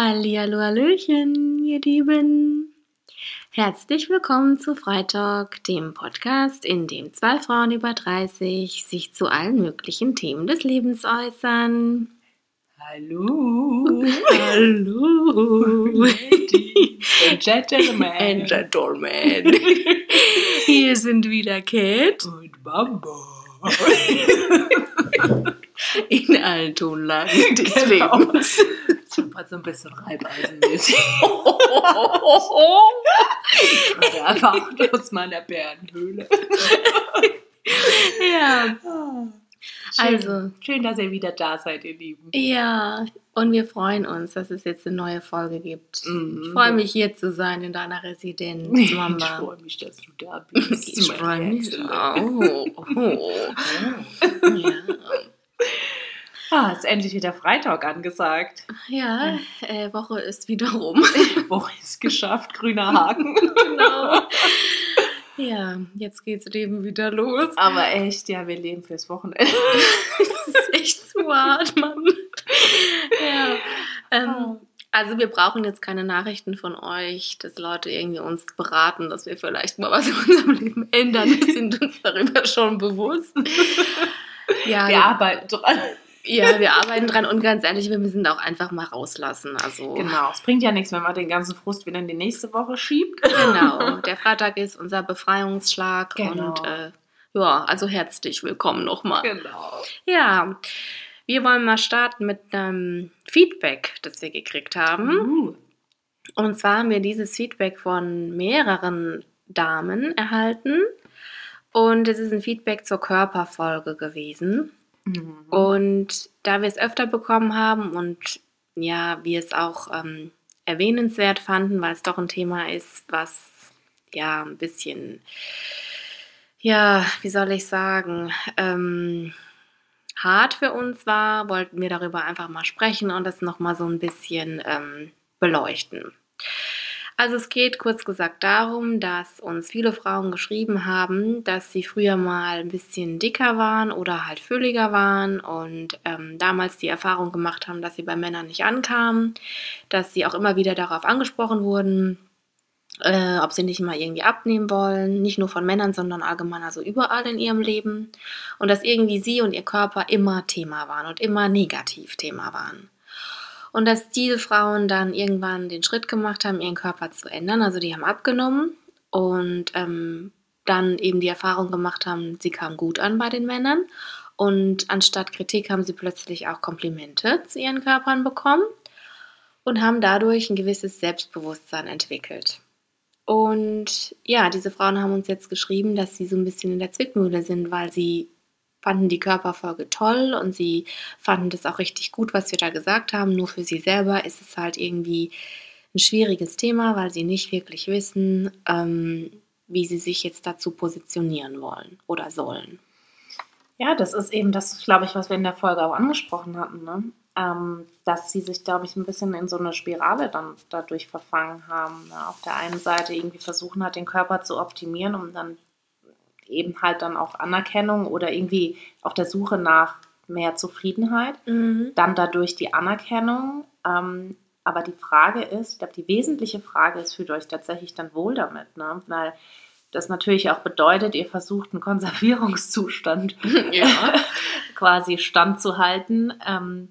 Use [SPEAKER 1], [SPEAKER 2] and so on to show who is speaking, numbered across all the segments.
[SPEAKER 1] Hallihallo, Hallöchen, ihr Lieben. Herzlich willkommen zu Freitag, dem Podcast, in dem zwei Frauen über 30 sich zu allen möglichen Themen des Lebens äußern.
[SPEAKER 2] Hallo.
[SPEAKER 1] Hallo.
[SPEAKER 2] Ladies and Gentlemen.
[SPEAKER 1] And Gentlemen. Hier sind wieder Cat
[SPEAKER 2] Und Bamba.
[SPEAKER 1] in allen Tonlagen des
[SPEAKER 2] Genau.
[SPEAKER 1] Lebens.
[SPEAKER 2] Mal so ein bisschen reibeisenmäßig. Gerade erwacht aus meiner Bärenhöhle.
[SPEAKER 1] ja,
[SPEAKER 2] Schön.
[SPEAKER 1] also
[SPEAKER 2] Schön, dass ihr wieder da seid, ihr Lieben.
[SPEAKER 1] Ja, und wir freuen uns, dass es jetzt eine neue Folge gibt.
[SPEAKER 2] Mhm.
[SPEAKER 1] Ich freue mich, hier zu sein in deiner Residenz,
[SPEAKER 2] Ich
[SPEAKER 1] Mama.
[SPEAKER 2] freue mich, dass du da bist.
[SPEAKER 1] Ich freue mich auch. Oh. Ja,
[SPEAKER 2] Ah, ist endlich wieder Freitag angesagt.
[SPEAKER 1] ja äh, Woche ist wieder rum.
[SPEAKER 2] Woche ist geschafft, grüner Haken.
[SPEAKER 1] genau. Ja, jetzt geht's Leben wieder los.
[SPEAKER 2] Aber echt, ja, wir leben fürs Wochenende.
[SPEAKER 1] Das ist echt zu hart, Mann. Ja. Ähm, also wir brauchen jetzt keine Nachrichten von euch, dass Leute irgendwie uns beraten, dass wir vielleicht mal was in unserem Leben ändern. Wir sind uns darüber schon bewusst. Ja,
[SPEAKER 2] Wir arbeiten dran.
[SPEAKER 1] Ja, wir arbeiten dran und ganz ehrlich, wir müssen auch einfach mal rauslassen. Also
[SPEAKER 2] Genau, es bringt ja nichts, wenn man den ganzen Frust wieder in die nächste Woche schiebt.
[SPEAKER 1] genau. Der Freitag ist unser Befreiungsschlag
[SPEAKER 2] Genau.
[SPEAKER 1] und äh, ja, also herzlich willkommen nochmal.
[SPEAKER 2] Genau.
[SPEAKER 1] Ja, wir wollen mal starten mit einem Feedback, das wir gekriegt haben.
[SPEAKER 2] Uh,
[SPEAKER 1] Und zwar haben wir dieses Feedback von mehreren Damen erhalten. Und es ist ein Feedback zur Körperfolge gewesen.
[SPEAKER 2] Mhm.
[SPEAKER 1] Und da wir es öfter bekommen haben und ja, wir es auch ähm, erwähnenswert fanden, weil es doch ein Thema ist, was ja ein bisschen, ja, wie soll ich sagen, ähm, hart für uns war, wollten wir darüber einfach mal sprechen und das nochmal so ein bisschen ähm, beleuchten. Also es geht kurz gesagt darum, dass uns viele Frauen geschrieben haben, dass sie früher mal ein bisschen dicker waren oder halt fülliger waren und ähm, damals die Erfahrung gemacht haben, dass sie bei Männern nicht ankamen, dass sie auch immer wieder darauf angesprochen wurden, äh, ob sie nicht mal irgendwie abnehmen wollen, nicht nur von Männern, sondern allgemein also überall in ihrem Leben und dass irgendwie sie und ihr Körper immer Thema waren und immer negativ Thema waren. Und dass diese Frauen dann irgendwann den Schritt gemacht haben, ihren Körper zu ändern. Also die haben abgenommen und ähm, dann eben die Erfahrung gemacht haben, sie kamen gut an bei den Männern. Und anstatt Kritik haben sie plötzlich auch Komplimente zu ihren Körpern bekommen und haben dadurch ein gewisses Selbstbewusstsein entwickelt. Und ja, diese Frauen haben uns jetzt geschrieben, dass sie so ein bisschen in der Zwickmühle sind, weil sie fanden die Körperfolge toll und sie fanden das auch richtig gut, was wir da gesagt haben. Nur für sie selber ist es halt irgendwie ein schwieriges Thema, weil sie nicht wirklich wissen, ähm, wie sie sich jetzt dazu positionieren wollen oder sollen.
[SPEAKER 2] Ja, das ist eben das, glaube ich, was wir in der Folge auch angesprochen hatten, ne? ähm, dass sie sich, glaube ich, ein bisschen in so eine Spirale dann dadurch verfangen haben. Ne? Auf der einen Seite irgendwie versuchen hat, den Körper zu optimieren, um dann eben halt dann auch Anerkennung oder irgendwie auf der Suche nach mehr Zufriedenheit. dann dadurch die Anerkennung. Ähm, aber die Frage ist, ich glaube, die wesentliche Frage ist, fühlt euch tatsächlich dann wohl damit? Ne? Weil das natürlich auch bedeutet, ihr versucht einen Konservierungszustand
[SPEAKER 1] Ja.
[SPEAKER 2] quasi standzuhalten. Ähm,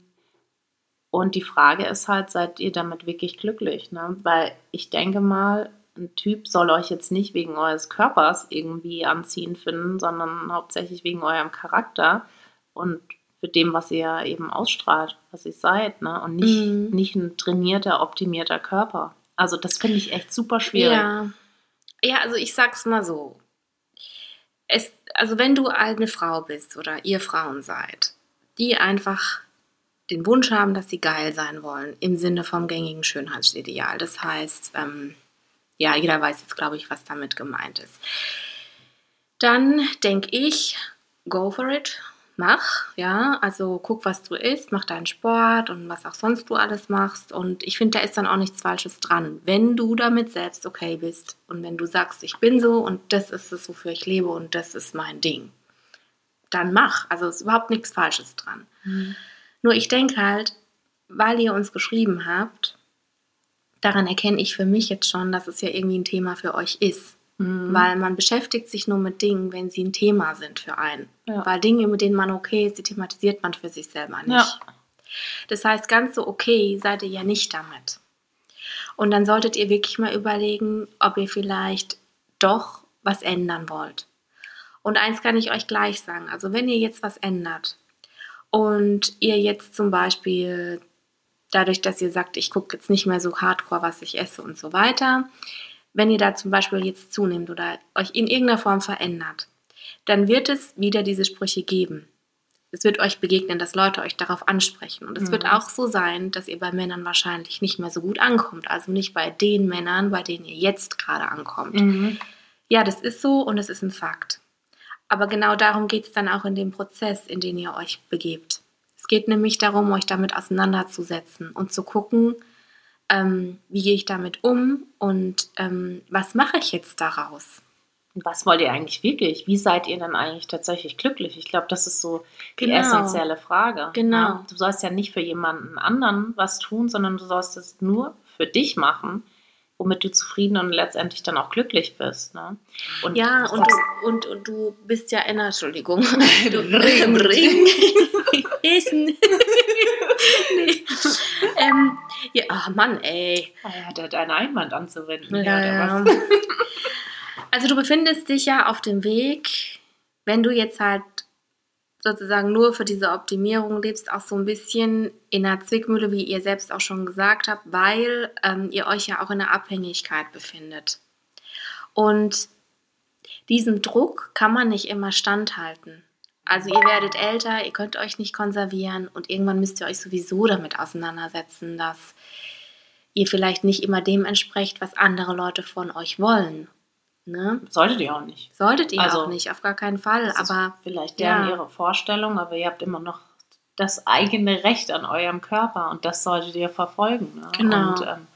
[SPEAKER 2] und die Frage ist halt, seid ihr damit wirklich glücklich? Ne? Weil ich denke mal, ein Typ soll euch jetzt nicht wegen eures Körpers irgendwie anziehend finden, sondern hauptsächlich wegen eurem Charakter und für dem, was ihr eben ausstrahlt, was ihr seid. Ne? Und nicht,
[SPEAKER 1] Mhm.
[SPEAKER 2] nicht ein trainierter, optimierter Körper. Also das finde ich echt super schwierig.
[SPEAKER 1] Ja. ja, also ich sag's mal so. Es, also wenn du eine Frau bist oder ihr Frauen seid, die einfach den Wunsch haben, dass sie geil sein wollen, im Sinne vom gängigen Schönheitsideal. Das heißt, ähm, ja, jeder weiß jetzt, glaube ich, was damit gemeint ist. Dann denke ich, go for it, mach, ja, also guck, was du isst, mach deinen Sport und was auch sonst du alles machst. Und ich finde, da ist dann auch nichts Falsches dran, wenn du damit selbst okay bist und wenn du sagst, ich bin so und das ist es, wofür ich lebe und das ist mein Ding. Dann mach. Also ist überhaupt nichts Falsches dran. Nur ich denke halt, weil ihr uns geschrieben habt, daran erkenne ich für mich jetzt schon, dass es ja irgendwie ein Thema für euch ist.
[SPEAKER 2] Mhm.
[SPEAKER 1] Weil man beschäftigt sich nur mit Dingen, wenn sie ein Thema sind für einen.
[SPEAKER 2] Ja.
[SPEAKER 1] Weil Dinge, mit denen man okay ist, die thematisiert man für sich selber nicht.
[SPEAKER 2] Ja.
[SPEAKER 1] Das heißt, ganz so okay seid ihr ja nicht damit. Und dann solltet ihr wirklich mal überlegen, ob ihr vielleicht doch was ändern wollt. Und eins kann ich euch gleich sagen. Also wenn ihr jetzt was ändert und ihr jetzt zum Beispiel dadurch, dass ihr sagt, ich gucke jetzt nicht mehr so hardcore, was ich esse und so weiter, wenn ihr da zum Beispiel jetzt zunehmt oder euch in irgendeiner Form verändert, dann wird es wieder diese Sprüche geben. Es wird euch begegnen, dass Leute euch darauf ansprechen. Und es
[SPEAKER 2] Mhm.
[SPEAKER 1] wird auch so sein, dass ihr bei Männern wahrscheinlich nicht mehr so gut ankommt. Also nicht bei den Männern, bei denen ihr jetzt gerade ankommt.
[SPEAKER 2] Mhm.
[SPEAKER 1] Ja, das ist so und es ist ein Fakt. Aber genau darum geht es dann auch in dem Prozess, in den ihr euch begebt. Es geht nämlich darum, euch damit auseinanderzusetzen und zu gucken, ähm, wie gehe ich damit um und ähm, was mache ich jetzt daraus?
[SPEAKER 2] Was wollt ihr eigentlich wirklich? Wie seid ihr denn eigentlich tatsächlich glücklich? Ich glaube, das ist so die
[SPEAKER 1] Genau.
[SPEAKER 2] essentielle Frage.
[SPEAKER 1] Genau.
[SPEAKER 2] Ja? Du sollst ja nicht für jemanden anderen was tun, sondern du sollst es nur für dich machen, womit du zufrieden und letztendlich dann auch glücklich bist. Ne? Und
[SPEAKER 1] Ja, und du, und, und du bist ja in Entschuldigung, du,
[SPEAKER 2] Ring.
[SPEAKER 1] im Ring. Essen. nee. ähm, ja, ach Mann, ey.
[SPEAKER 2] Ah der hat einen Einwand anzuwenden.
[SPEAKER 1] Ja, ja. Also du befindest dich ja auf dem Weg, wenn du jetzt halt sozusagen nur für diese Optimierung lebst, auch so ein bisschen in einer Zwickmühle, wie ihr selbst auch schon gesagt habt, weil ähm, ihr euch ja auch in einer Abhängigkeit befindet. Und diesem Druck kann man nicht immer standhalten. Also ihr werdet älter, ihr könnt euch nicht konservieren und irgendwann müsst ihr euch sowieso damit auseinandersetzen, dass ihr vielleicht nicht immer dem entsprecht, was andere Leute von euch wollen. Ne?
[SPEAKER 2] Solltet ihr auch nicht.
[SPEAKER 1] Solltet ihr
[SPEAKER 2] Also,
[SPEAKER 1] auch nicht, auf gar keinen Fall. Aber
[SPEAKER 2] vielleicht deren
[SPEAKER 1] ja.
[SPEAKER 2] ihre Vorstellung, aber ihr habt immer noch das eigene Recht an eurem Körper und das solltet ihr verfolgen. Ne?
[SPEAKER 1] Genau.
[SPEAKER 2] Und, ähm,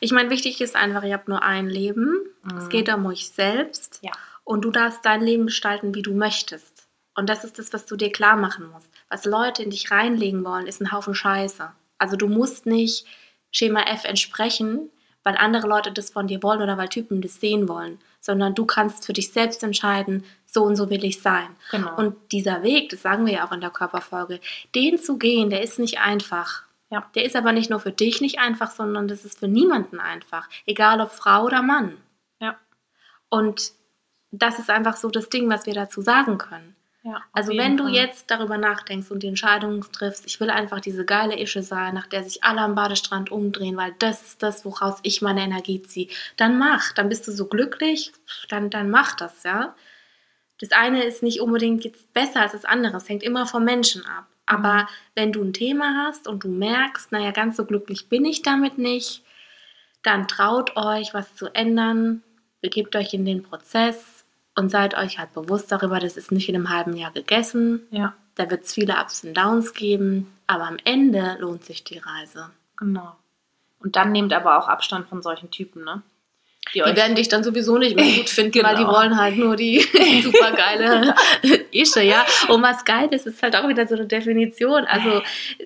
[SPEAKER 1] ich meine, wichtig ist einfach, ihr habt nur ein Leben. Es
[SPEAKER 2] Mhm.
[SPEAKER 1] geht um euch selbst.
[SPEAKER 2] Ja.
[SPEAKER 1] Und du darfst dein Leben gestalten, wie du möchtest. Und das ist das, was du dir klar machen musst. Was Leute in dich reinlegen wollen, ist ein Haufen Scheiße. Also du musst nicht Schema F entsprechen, weil andere Leute das von dir wollen oder weil Typen das sehen wollen, sondern du kannst für dich selbst entscheiden, so und so will ich sein.
[SPEAKER 2] genau.
[SPEAKER 1] Und dieser Weg, das sagen wir ja auch in der Körperfolge, den zu gehen, der ist nicht einfach.
[SPEAKER 2] Ja.
[SPEAKER 1] Der ist aber nicht nur für dich nicht einfach, sondern das ist für niemanden einfach. Egal ob Frau oder Mann.
[SPEAKER 2] Ja.
[SPEAKER 1] Und das ist einfach so das Ding, was wir dazu sagen können.
[SPEAKER 2] Ja,
[SPEAKER 1] Also wenn du
[SPEAKER 2] Fall.
[SPEAKER 1] jetzt darüber nachdenkst und die Entscheidung triffst, ich will einfach diese geile Ische sein, nach der sich alle am Badestrand umdrehen, weil das ist das, woraus ich meine Energie ziehe, dann mach. Dann bist du so glücklich, dann, dann mach das, ja. Das eine ist nicht unbedingt jetzt besser als das andere. Es hängt immer vom Menschen ab. Aber
[SPEAKER 2] Mhm.
[SPEAKER 1] wenn du ein Thema hast und du merkst, naja, ganz so glücklich bin ich damit nicht, dann traut euch, was zu ändern, begebt euch in den Prozess und seid euch halt bewusst darüber, das ist nicht in einem halben Jahr gegessen.
[SPEAKER 2] Ja,
[SPEAKER 1] Da wird es viele Ups und Downs geben, aber am Ende lohnt sich die Reise.
[SPEAKER 2] genau. Und dann nehmt aber auch Abstand von solchen Typen, ne?
[SPEAKER 1] Die werden dich dann sowieso nicht mehr gut finden, weil die
[SPEAKER 2] Genau.
[SPEAKER 1] wollen halt nur die supergeile Ische, ja. Und was geil ist, ist halt auch wieder so eine Definition. Also,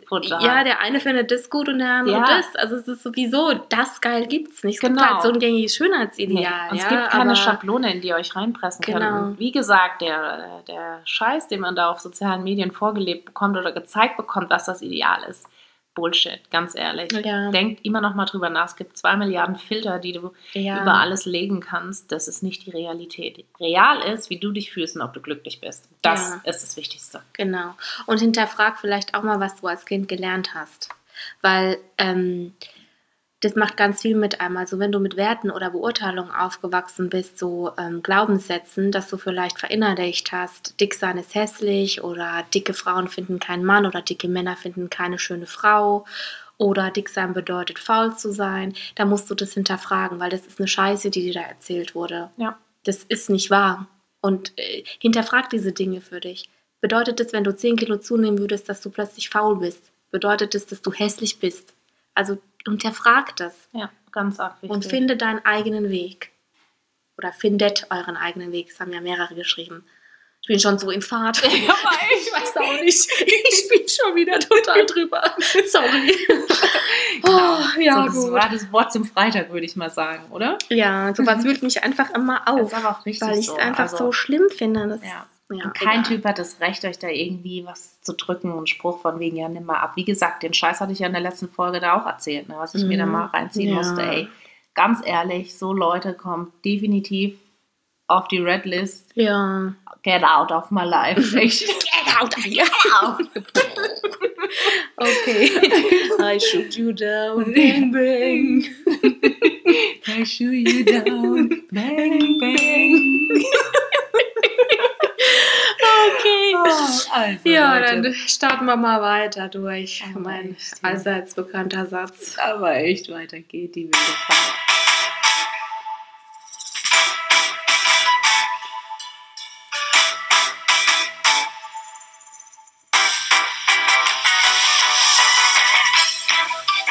[SPEAKER 2] Total.
[SPEAKER 1] ja, der eine findet das gut und der andere
[SPEAKER 2] Ja.
[SPEAKER 1] das. Also, es ist sowieso, das geil gibt's nicht. Es gibt
[SPEAKER 2] Genau.
[SPEAKER 1] halt so ein gängiges
[SPEAKER 2] Nee.
[SPEAKER 1] Schönheitsideal.
[SPEAKER 2] Und es
[SPEAKER 1] ja,
[SPEAKER 2] gibt keine Schablone, in die ihr euch reinpressen
[SPEAKER 1] Genau.
[SPEAKER 2] könnt. Wie gesagt, der, der Scheiß, den man da auf sozialen Medien vorgelebt bekommt oder gezeigt bekommt, was das Ideal ist. Bullshit, ganz ehrlich.
[SPEAKER 1] Ja.
[SPEAKER 2] Denkt immer noch mal drüber nach. Es gibt zwei Milliarden Filter, die du
[SPEAKER 1] Ja.
[SPEAKER 2] über alles legen kannst. Das ist nicht die Realität. Real ist, wie du dich fühlst und ob du glücklich bist. Das
[SPEAKER 1] Ja.
[SPEAKER 2] ist das Wichtigste.
[SPEAKER 1] Genau. Und hinterfrag vielleicht auch mal, was du als Kind gelernt hast. Weil ähm, das macht ganz viel mit einem. Also wenn du mit Werten oder Beurteilungen aufgewachsen bist, so ähm, Glaubenssätzen, dass du vielleicht verinnerlicht hast, dick sein ist hässlich oder dicke Frauen finden keinen Mann oder dicke Männer finden keine schöne Frau oder dick sein bedeutet faul zu sein, da musst du das hinterfragen, weil das ist eine Scheiße, die dir da erzählt wurde.
[SPEAKER 2] Ja.
[SPEAKER 1] Das ist nicht wahr. Und äh, hinterfrag diese Dinge für dich. Bedeutet das, wenn du 10 Kilo zunehmen würdest, dass du plötzlich faul bist? Bedeutet das, dass du hässlich bist? Also hinterfrag das
[SPEAKER 2] Ja, ganz arg wichtig.
[SPEAKER 1] und finde deinen eigenen Weg. Oder findet euren eigenen Weg. Das haben ja mehrere geschrieben. Ich bin schon so in Fahrt.
[SPEAKER 2] Ja,
[SPEAKER 1] ich weiß auch nicht. Ich bin schon wieder total drüber. Sorry.
[SPEAKER 2] Genau.
[SPEAKER 1] Oh, ja.
[SPEAKER 2] Ja, so, das gut. war das Wort zum Freitag, würde ich mal sagen, oder?
[SPEAKER 1] Ja, sowas wühlt mich einfach immer auf.
[SPEAKER 2] Das ist aber auch richtig
[SPEAKER 1] Weil ich es
[SPEAKER 2] so.
[SPEAKER 1] einfach
[SPEAKER 2] Also,
[SPEAKER 1] so schlimm finde. Das,
[SPEAKER 2] Ja.
[SPEAKER 1] Ja,
[SPEAKER 2] kein
[SPEAKER 1] egal.
[SPEAKER 2] Typ hat das Recht, euch da irgendwie was zu drücken und Spruch von wegen, ja, nimm mal ab. Wie gesagt, den Scheiß hatte ich ja in der letzten Folge da auch erzählt, ne, was ich mir da
[SPEAKER 1] Mhm.
[SPEAKER 2] mal reinziehen
[SPEAKER 1] Ja.
[SPEAKER 2] musste. Ey, ganz ehrlich, so Leute kommen definitiv auf die Red List.
[SPEAKER 1] Ja.
[SPEAKER 2] Get out of my life. Echt.
[SPEAKER 1] Get out, get out. okay. I shoot you down. Bang, bang.
[SPEAKER 2] I shoot you down. Bang, bang.
[SPEAKER 1] Okay.
[SPEAKER 2] also,
[SPEAKER 1] Ja,
[SPEAKER 2] Leute.
[SPEAKER 1] dann starten wir mal weiter durch.
[SPEAKER 2] Oh,
[SPEAKER 1] mein
[SPEAKER 2] echt, ja.
[SPEAKER 1] allseits bekannter Satz.
[SPEAKER 2] Aber echt, weiter geht die wilde Fahrt.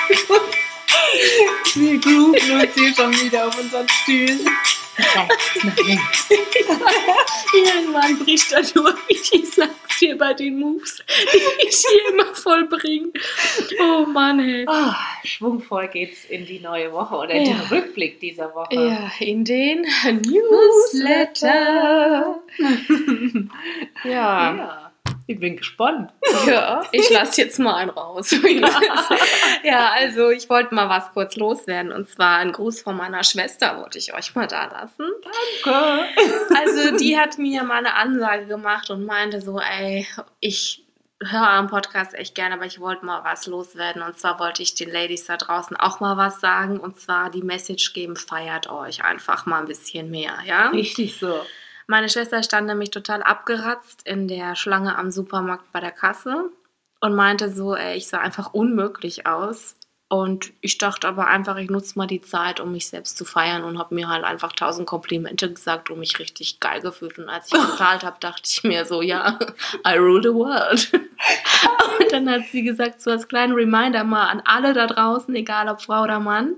[SPEAKER 2] Wir grooven uns hier schon wieder auf unseren Stühlen. Rechts nach links.
[SPEAKER 1] Irgendwann bricht er durch. Ich sag's dir bei den Moves, die ich hier immer vollbringe. Oh Mann, ey.
[SPEAKER 2] Ah, schwungvoll geht's in die neue Woche oder in
[SPEAKER 1] Ja.
[SPEAKER 2] den Rückblick dieser Woche.
[SPEAKER 1] Ja, in den Newsletter. Ja.
[SPEAKER 2] Ja, ich bin gespannt.
[SPEAKER 1] Ja, ich lasse jetzt mal einen raus. ja, also ich wollte mal was kurz loswerden. Und zwar ein Gruß von meiner Schwester wollte ich euch mal da lassen.
[SPEAKER 2] Danke.
[SPEAKER 1] Also die hat mir mal eine Ansage gemacht und meinte so, ey, ich höre am Podcast echt gerne, aber ich wollte mal was loswerden. Und zwar wollte ich den Ladies da draußen auch mal was sagen. Und zwar die Message geben, feiert euch einfach mal ein bisschen mehr, ja?
[SPEAKER 2] Richtig so.
[SPEAKER 1] Meine Schwester stand nämlich total abgeratzt in der Schlange am Supermarkt bei der Kasse und meinte so, ey, ich sah einfach unmöglich aus. Und ich dachte aber einfach, ich nutze mal die Zeit, um mich selbst zu feiern und habe mir halt einfach tausend Komplimente gesagt und mich richtig geil gefühlt. Und als ich bezahlt habe, dachte ich mir so, ja, I rule the world. Und dann hat sie gesagt, so als kleinen Reminder mal an alle da draußen, egal ob Frau oder Mann,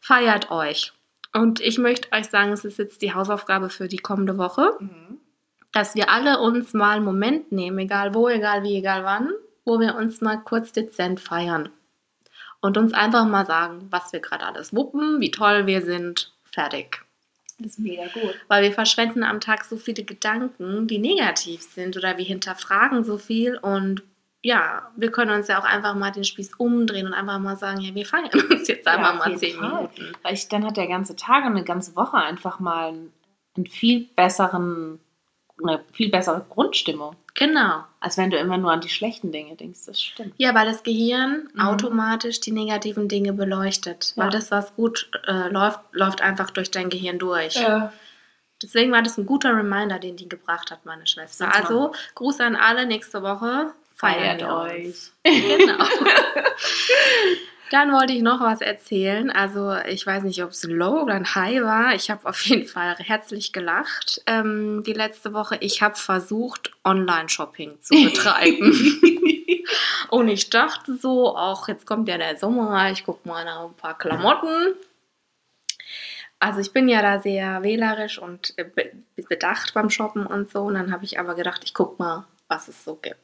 [SPEAKER 1] feiert euch. Und ich möchte euch sagen, es ist jetzt die Hausaufgabe für die kommende Woche dass wir alle uns mal einen Moment nehmen, egal wo, egal wie, egal wann, wo wir uns mal kurz dezent feiern. Und uns einfach mal sagen, was wir gerade alles wuppen, wie toll wir sind, fertig.
[SPEAKER 2] Das ist mega gut.
[SPEAKER 1] Weil wir verschwenden am Tag so viele Gedanken, die negativ sind oder wir hinterfragen so viel und ja, wir können uns ja auch einfach mal den Spieß umdrehen und einfach mal sagen, ja, wir feiern uns jetzt
[SPEAKER 2] Ja,
[SPEAKER 1] einfach
[SPEAKER 2] auf
[SPEAKER 1] mal zehn
[SPEAKER 2] Fall.
[SPEAKER 1] Minuten.
[SPEAKER 2] Weil ich, dann hat der ganze Tag und eine ganze Woche einfach mal einen, viel besseren, eine viel bessere Grundstimmung.
[SPEAKER 1] Genau.
[SPEAKER 2] Als wenn du immer nur an die schlechten Dinge denkst. Das stimmt.
[SPEAKER 1] Ja, weil das Gehirn
[SPEAKER 2] Mhm.
[SPEAKER 1] automatisch die negativen Dinge beleuchtet.
[SPEAKER 2] Ja.
[SPEAKER 1] Weil das, was gut äh, läuft, läuft einfach durch dein Gehirn durch. Deswegen war das ein guter Reminder, den die gebracht hat, meine Schwester. Also, Gruß an alle, nächste Woche
[SPEAKER 2] Feiert euch.
[SPEAKER 1] Genau. Dann wollte ich noch was erzählen. Also, ich weiß nicht, ob es Low oder ein High war. Ich habe auf jeden Fall herzlich gelacht ähm, die letzte Woche. Ich habe versucht, Online-Shopping zu betreiben. Und ich dachte so, auch jetzt kommt ja der Sommer, ich gucke mal nach ein paar Klamotten. Also ich bin ja da sehr wählerisch und be- bedacht beim Shoppen und so. Und dann habe ich aber gedacht, ich gucke mal, was es so gibt.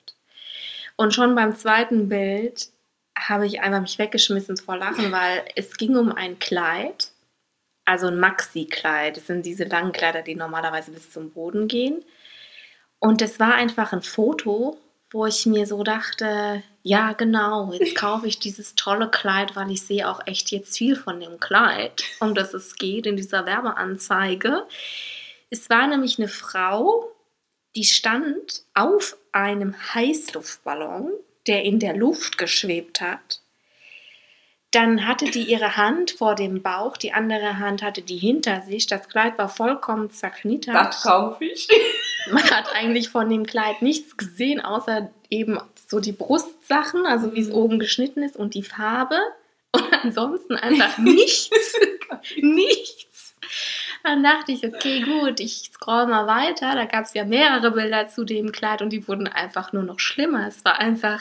[SPEAKER 1] Und schon beim zweiten Bild habe ich einfach mich weggeschmissen vor Lachen, weil es ging um ein Kleid, also ein Maxi-Kleid. Das sind diese langen Kleider, die normalerweise bis zum Boden gehen. Und es war einfach ein Foto, wo ich mir so dachte, ja genau, jetzt kaufe ich dieses tolle Kleid, weil ich sehe auch echt jetzt viel von dem Kleid, um das es geht in dieser Werbeanzeige. Es war nämlich eine Frau, die stand auf einem Heißluftballon, der in der Luft geschwebt hat. Dann hatte die ihre Hand vor dem Bauch, die andere Hand hatte die hinter sich. Das Kleid war vollkommen zerknittert.
[SPEAKER 2] Das kaufe ich.
[SPEAKER 1] Man hat eigentlich von dem Kleid nichts gesehen, außer eben so die Brustsachen, also wie es oben geschnitten ist und die Farbe. Und ansonsten einfach nichts. nichts. Dann dachte ich, okay, gut, ich scroll mal weiter. Da gab es ja mehrere Bilder zu dem Kleid und die wurden einfach nur noch schlimmer. Es war einfach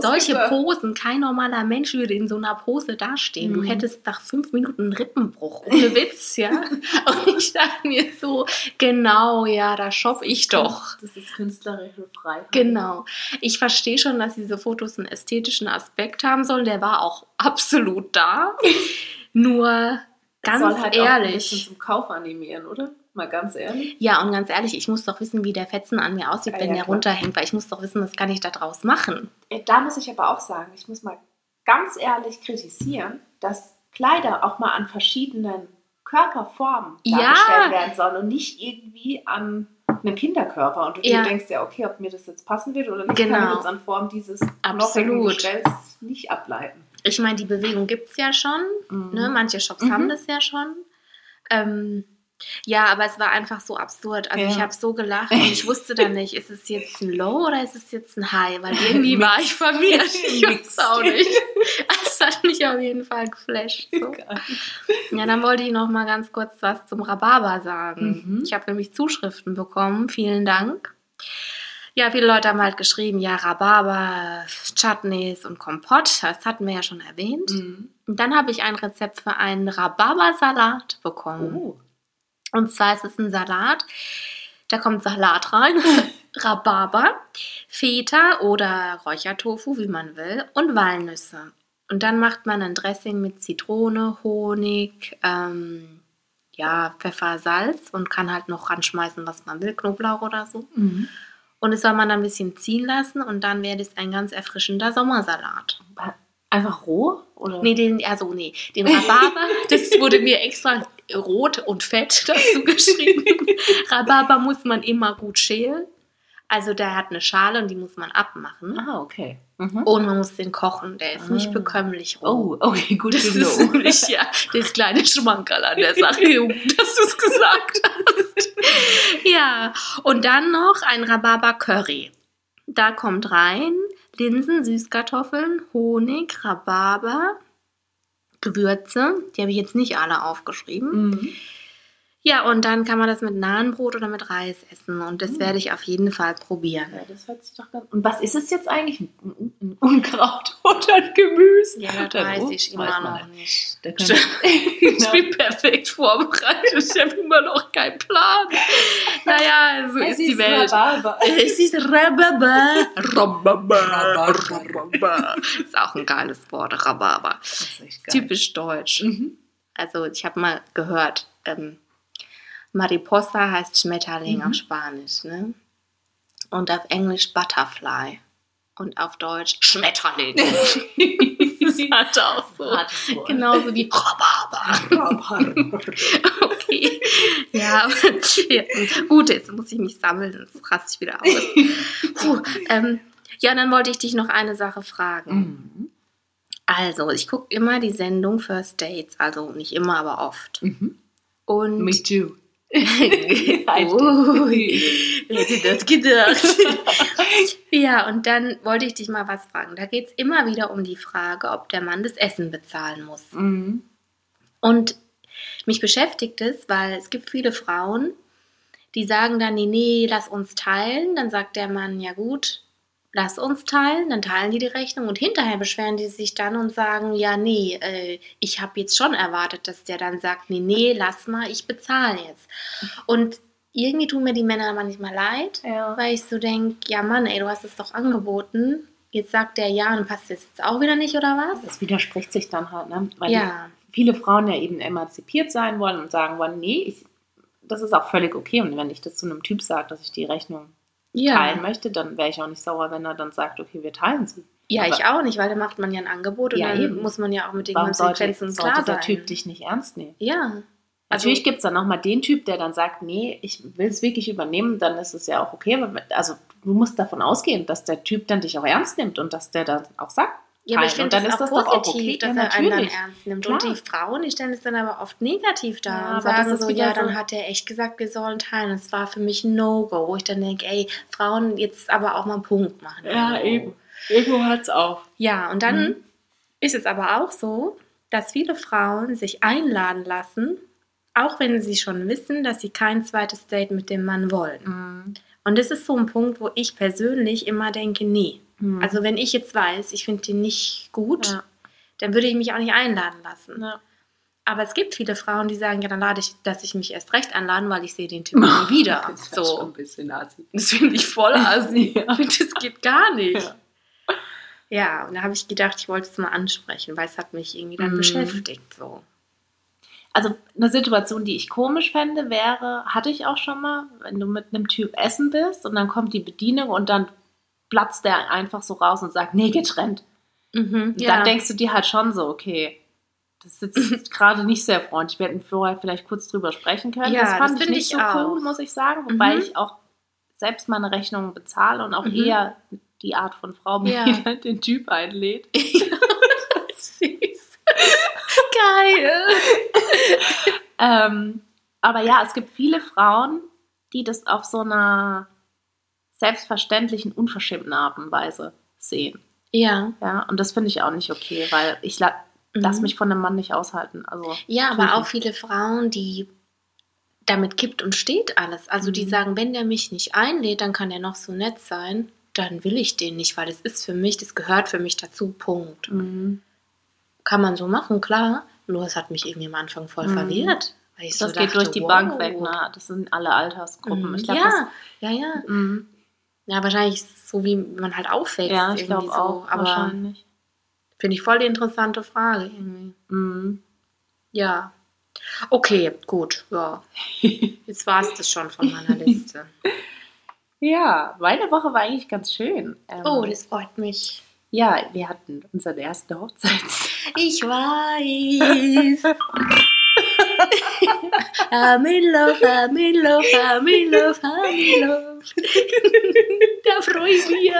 [SPEAKER 1] solche Posen. Kein normaler Mensch würde in so einer Pose dastehen. Mhm. Du hättest nach fünf Minuten einen Rippenbruch, ohne Witz, ja. und ich dachte mir so, genau, ja, da shoppe ich doch.
[SPEAKER 2] Das ist künstlerische Freiheit.
[SPEAKER 1] Genau. Ich verstehe schon, dass diese Fotos einen ästhetischen Aspekt haben sollen. Der war auch absolut da. Nur Ganz soll halt ehrlich. Auch ein bisschen
[SPEAKER 2] zum Kauf animieren, oder? Mal ganz ehrlich.
[SPEAKER 1] Ja, und ganz ehrlich, ich muss doch wissen, wie der Fetzen an mir aussieht, ja, wenn ja, der klar. runterhängt, weil ich muss doch wissen, was kann ich da draus machen.
[SPEAKER 2] Da muss ich aber auch sagen, ich muss mal ganz ehrlich kritisieren, dass Kleider auch mal an verschiedenen Körperformen dargestellt ja. werden sollen und nicht irgendwie an einem Kinderkörper. Und du ja. denkst ja, okay, ob mir das jetzt passen wird oder nicht, genau. kann ich jetzt an Form dieses
[SPEAKER 1] Absolut.
[SPEAKER 2] nicht ableiten.
[SPEAKER 1] Ich meine, die Bewegung gibt es ja schon. Mhm. Ne? Manche Shops mhm. haben das ja schon. Ähm, ja, aber es war einfach so absurd. Also ja. ich habe so gelacht und ich wusste dann nicht, ist es jetzt ein Low oder ist es jetzt ein High? Weil irgendwie war ich verwirrt. Ich weiß auch nicht. Es hat mich auf jeden Fall geflasht. So. Ja, dann wollte ich noch mal ganz kurz was zum Rhabarber sagen. Mhm. Ich habe nämlich Zuschriften bekommen. Vielen Dank. Ja, viele Leute haben halt geschrieben, ja, Rhabarber, Chutneys und Kompott, das hatten wir ja schon erwähnt. Mhm. Und dann habe ich ein Rezept für einen Rhabarbersalat bekommen. Oh. Und zwar ist es ein Salat, da kommt Salat rein, Rhabarber, Feta oder Räuchertofu, wie man will, und Walnüsse. Und dann macht man ein Dressing mit Zitrone, Honig, ähm, ja, Pfeffer, Salz und kann halt noch ranschmeißen, was man will, Knoblauch oder so. Mhm. Und es soll man dann ein bisschen ziehen lassen und dann wäre das ein ganz erfrischender Sommersalat.
[SPEAKER 2] Einfach roh? Oder?
[SPEAKER 1] Nee, den, also nee, den Rhabarber, das wurde mir extra rot und fett dazu geschrieben. Rhabarber muss man immer gut schälen. Also der hat eine Schale und die muss man abmachen.
[SPEAKER 2] Ah, okay.
[SPEAKER 1] Mhm. Und man muss den kochen. Der ist ah. nicht bekömmlich
[SPEAKER 2] roh. Oh, okay, gut
[SPEAKER 1] das zu ist nicht, ja, das kleine Schmankerl an der Sache, dass du es gesagt hast. ja, und dann noch ein Rhabarber Curry. Da kommt rein Linsen, Süßkartoffeln, Honig, Rhabarber, Gewürze. Die habe ich jetzt nicht alle aufgeschrieben. Mhm. Ja, und dann kann man das mit Nahenbrot oder mit Reis essen. Und das mhm. werde ich auf jeden Fall probieren.
[SPEAKER 2] Ja, das hört sich doch ganz. Und was ist es jetzt eigentlich? Ein, ein Unkraut oder ein Gemüse?
[SPEAKER 1] Ja, das weiß ich immer noch nicht. nicht. ich bin perfekt vorbereitet. Ich habe immer noch keinen Plan. Naja, so es ist die Welt. Rhabarber. Es ist Rhabarber. Rhabarber. Rhabarber. Ist auch ein geiles Wort, Rhabarber. Typisch deutsch. Mhm. Also ich habe mal gehört, ähm, Mariposa heißt Schmetterling mhm. auf Spanisch, ne? Und auf Englisch Butterfly. Und auf Deutsch Schmetterling. das halt auch so. Genauso wie Rhabarber. okay. Ja. ja. Gut, jetzt muss ich mich sammeln, sonst raste ich wieder aus. Puh, ähm, ja, dann wollte ich dich noch eine Sache fragen. Mhm. Also, ich gucke immer die Sendung First Dates, also nicht immer, aber oft. Mhm. Und
[SPEAKER 2] Me too
[SPEAKER 1] wer hätte das gedacht? ja, und dann wollte ich dich mal was fragen. Da geht es immer wieder um die Frage, ob der Mann das Essen bezahlen muss. Mhm. Und mich beschäftigt es, weil es gibt viele Frauen, die sagen dann, nee, nee, lass uns teilen. Dann sagt der Mann, ja gut, lass uns teilen, dann teilen die die Rechnung und hinterher beschweren die sich dann und sagen, ja, nee, äh, ich habe jetzt schon erwartet, dass der dann sagt, nee, nee, lass mal, ich bezahle jetzt. Und irgendwie tun mir die Männer manchmal leid, ja. weil ich so denke, ja Mann, ey, du hast es doch angeboten. Jetzt sagt der ja, und passt das jetzt auch wieder nicht, oder was?
[SPEAKER 2] Das widerspricht sich dann halt, ne? Weil
[SPEAKER 1] ja.
[SPEAKER 2] viele Frauen ja eben emanzipiert sein wollen und sagen wollen, nee, ich, das ist auch völlig okay. Und wenn ich das zu einem Typ sage, dass ich die Rechnung ja. teilen möchte, dann wäre ich auch nicht sauer, wenn er dann sagt, okay, wir teilen sie.
[SPEAKER 1] Ja, Aber ich auch nicht, weil dann macht man ja ein Angebot und ja, dann eben. muss man ja auch mit den
[SPEAKER 2] Warum Konsequenzen sollte, klar sollte der Typ dich nicht ernst nehmen?
[SPEAKER 1] Ja.
[SPEAKER 2] Also, Natürlich gibt es dann nochmal den Typ, der dann sagt, nee, ich will es wirklich übernehmen, dann ist es ja auch okay. Also du musst davon ausgehen, dass der Typ dann dich auch ernst nimmt und dass der dann auch sagt,
[SPEAKER 1] ja, aber ich finde, dann ist das positiv, doch okay. dass ja, er einen dann ernst nimmt. Klar. Und die Frauen, die stellen es dann aber oft negativ dar ja, und sagen so, ja, dann hat er echt gesagt, wir sollen teilen. Das war für mich ein No-Go, wo ich dann denke, ey, Frauen jetzt aber auch mal einen Punkt machen.
[SPEAKER 2] Ja, irgendwo. eben. Irgendwo hört es auf.
[SPEAKER 1] Ja, und dann mhm. ist es aber auch so, dass viele Frauen sich einladen lassen auch wenn sie schon wissen, dass sie kein zweites Date mit dem Mann wollen.
[SPEAKER 2] Mhm.
[SPEAKER 1] Und das ist so ein Punkt, wo ich persönlich immer denke, nee.
[SPEAKER 2] Mhm.
[SPEAKER 1] Also wenn ich jetzt weiß, ich finde den nicht gut,
[SPEAKER 2] ja.
[SPEAKER 1] dann würde ich mich auch nicht einladen lassen.
[SPEAKER 2] Ja.
[SPEAKER 1] Aber es gibt viele Frauen, die sagen, ja, dann lade ich, dass ich mich erst recht einladen, weil ich sehe den Typen nie wieder.
[SPEAKER 2] Das ist ja schon ein
[SPEAKER 1] so.
[SPEAKER 2] bisschen assi.
[SPEAKER 1] Das finde ich voll assi.
[SPEAKER 2] Ja.
[SPEAKER 1] Das geht gar nicht.
[SPEAKER 2] Ja.
[SPEAKER 1] Ja, und da habe ich gedacht, ich wollte es mal ansprechen, weil es hat mich irgendwie dann
[SPEAKER 2] Mhm.
[SPEAKER 1] beschäftigt. So.
[SPEAKER 2] Also eine Situation, die ich komisch fände, wäre, hatte ich auch schon mal, wenn du mit einem Typ essen bist und dann kommt die Bedienung und dann platzt der einfach so raus und sagt, nee, getrennt.
[SPEAKER 1] Mhm,
[SPEAKER 2] Und Dann denkst du dir halt schon so, okay, das ist jetzt gerade nicht sehr freundlich. Wir hätten vorher vielleicht kurz drüber sprechen können.
[SPEAKER 1] Ja,
[SPEAKER 2] das fand
[SPEAKER 1] das
[SPEAKER 2] ich
[SPEAKER 1] finde
[SPEAKER 2] nicht
[SPEAKER 1] ich
[SPEAKER 2] so
[SPEAKER 1] auch.
[SPEAKER 2] cool, muss ich sagen. Wobei
[SPEAKER 1] Mhm.
[SPEAKER 2] ich auch selbst meine Rechnungen bezahle und auch
[SPEAKER 1] Mhm.
[SPEAKER 2] eher die Art von Frau,
[SPEAKER 1] Ja.
[SPEAKER 2] die halt den Typ einlädt.
[SPEAKER 1] Süß. Geil.
[SPEAKER 2] Ähm, aber ja, es gibt viele Frauen, die das auf so einer selbstverständlichen, unverschämten Art und Weise sehen.
[SPEAKER 1] Ja.
[SPEAKER 2] Ja, und das finde ich auch nicht okay, weil ich la
[SPEAKER 1] Mhm.
[SPEAKER 2] mich von einem Mann nicht aushalten. Also,
[SPEAKER 1] Ja, aber auch viele Frauen, die damit kippt und steht alles. Also die
[SPEAKER 2] Mhm.
[SPEAKER 1] sagen, wenn der mich nicht einlädt, dann kann er noch so nett sein. Dann will ich den nicht, weil das ist für mich, das gehört für mich dazu. Punkt.
[SPEAKER 2] Mhm.
[SPEAKER 1] Kann man so machen, klar. Nur es hat mich irgendwie am Anfang voll
[SPEAKER 2] Mhm.
[SPEAKER 1] verwirrt.
[SPEAKER 2] Das
[SPEAKER 1] so
[SPEAKER 2] geht
[SPEAKER 1] dachte,
[SPEAKER 2] durch die
[SPEAKER 1] wow.
[SPEAKER 2] Bank weg, ne? Das sind alle Altersgruppen.
[SPEAKER 1] Mhm.
[SPEAKER 2] Ich glaub,
[SPEAKER 1] ja, ja, ja.
[SPEAKER 2] das, mhm.
[SPEAKER 1] Ja, wahrscheinlich so, wie man halt aufwächst.
[SPEAKER 2] ja, ich
[SPEAKER 1] irgendwie
[SPEAKER 2] glaube
[SPEAKER 1] so.
[SPEAKER 2] auch.
[SPEAKER 1] Aber
[SPEAKER 2] wahrscheinlich.
[SPEAKER 1] finde ich voll die interessante Frage irgendwie.
[SPEAKER 2] Mhm.
[SPEAKER 1] Ja. Okay, gut. Ja. Jetzt war es das schon von meiner Liste.
[SPEAKER 2] Ja, meine Woche war eigentlich ganz schön. Ähm,
[SPEAKER 1] Oh, das freut mich.
[SPEAKER 2] ja, wir hatten unseren ersten Hochzeits.
[SPEAKER 1] Ich weiß. Hamilo, Hamilo, Hamilo, Hamilo. Da freue ich mich.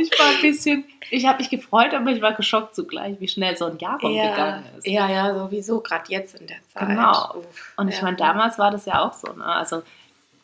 [SPEAKER 2] Ich war ein bisschen, ich habe mich gefreut, aber ich war geschockt zugleich, wie schnell so ein Jahr
[SPEAKER 1] Ja,
[SPEAKER 2] rumgegangen ist.
[SPEAKER 1] ja, ja, sowieso, gerade jetzt in der Zeit.
[SPEAKER 2] Genau.
[SPEAKER 1] Uff,
[SPEAKER 2] Und ich
[SPEAKER 1] ja.
[SPEAKER 2] meine, damals war das ja auch so. Ne? Also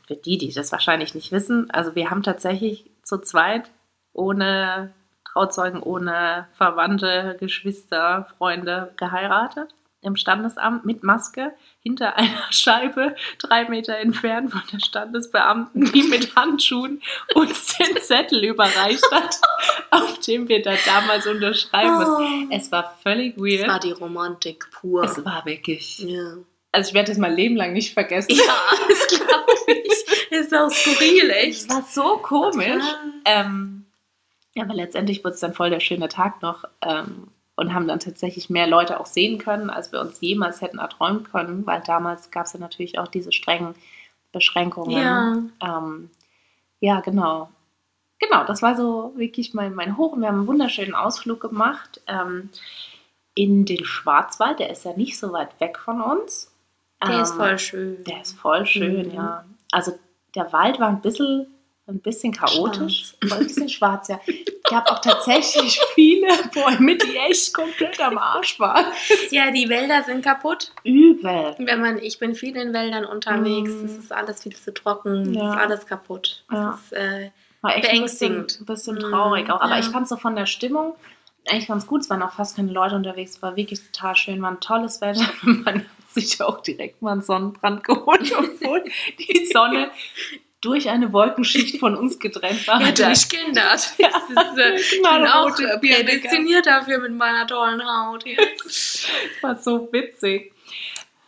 [SPEAKER 2] für die, die das wahrscheinlich nicht wissen, also wir haben tatsächlich zu zweit ohne Trauzeugen, ohne Verwandte, Geschwister, Freunde geheiratet im Standesamt mit Maske hinter einer Scheibe drei Meter entfernt von der Standesbeamten, die mit Handschuhen uns den Zettel überreicht hat, auf dem wir da damals unterschreiben mussten.
[SPEAKER 1] Oh.
[SPEAKER 2] Es war völlig weird.
[SPEAKER 1] Es war die Romantik pur.
[SPEAKER 2] es war wirklich.
[SPEAKER 1] ja.
[SPEAKER 2] Also ich werde das mein Leben lang nicht vergessen.
[SPEAKER 1] ja, das glaube ich. Ist auch skurril, echt.
[SPEAKER 2] Es war so komisch.
[SPEAKER 1] Total.
[SPEAKER 2] Ähm, ja, aber letztendlich wurde es dann voll der schöne Tag noch ähm, und haben dann tatsächlich mehr Leute auch sehen können, als wir uns jemals hätten erträumen können, weil damals gab es ja natürlich auch diese strengen Beschränkungen.
[SPEAKER 1] Ja.
[SPEAKER 2] Ähm, ja, genau. Genau, das war so wirklich mein, mein Hoch. Und wir haben einen wunderschönen Ausflug gemacht ähm, in den Schwarzwald. Der ist ja nicht so weit weg von uns.
[SPEAKER 1] Der ist
[SPEAKER 2] Ähm,
[SPEAKER 1] voll schön.
[SPEAKER 2] der ist voll schön,
[SPEAKER 1] Mhm.
[SPEAKER 2] ja. Also der Wald war ein bisschen, ein bisschen chaotisch. Voll ein bisschen schwarz, ja. Es gab auch tatsächlich viele Bäume, die echt komplett am Arsch waren.
[SPEAKER 1] Ja, die Wälder sind kaputt.
[SPEAKER 2] Übel.
[SPEAKER 1] Wenn man, ich bin viel in Wäldern unterwegs,
[SPEAKER 2] Mm.
[SPEAKER 1] es ist alles viel zu trocken,
[SPEAKER 2] Ja.
[SPEAKER 1] es ist alles kaputt. Es
[SPEAKER 2] Ja.
[SPEAKER 1] ist, äh,
[SPEAKER 2] War echt
[SPEAKER 1] Beängstigend.
[SPEAKER 2] Ein bisschen, ein bisschen
[SPEAKER 1] Mhm,
[SPEAKER 2] traurig auch. Aber
[SPEAKER 1] ja.
[SPEAKER 2] ich fand so von der Stimmung eigentlich ganz gut. Es waren auch fast keine Leute unterwegs. Es war wirklich total schön. War ein tolles Wetter. Man hat sich auch direkt mal einen Sonnenbrand geholt, obwohl die Sonne durch eine Wolkenschicht von uns getrennt war.
[SPEAKER 1] ja,
[SPEAKER 2] Hat er-
[SPEAKER 1] durchgendert. Das ist, äh, ich bin auch äh, prädestiniert dafür mit meiner tollen Haut. Ja.
[SPEAKER 2] Das war so witzig.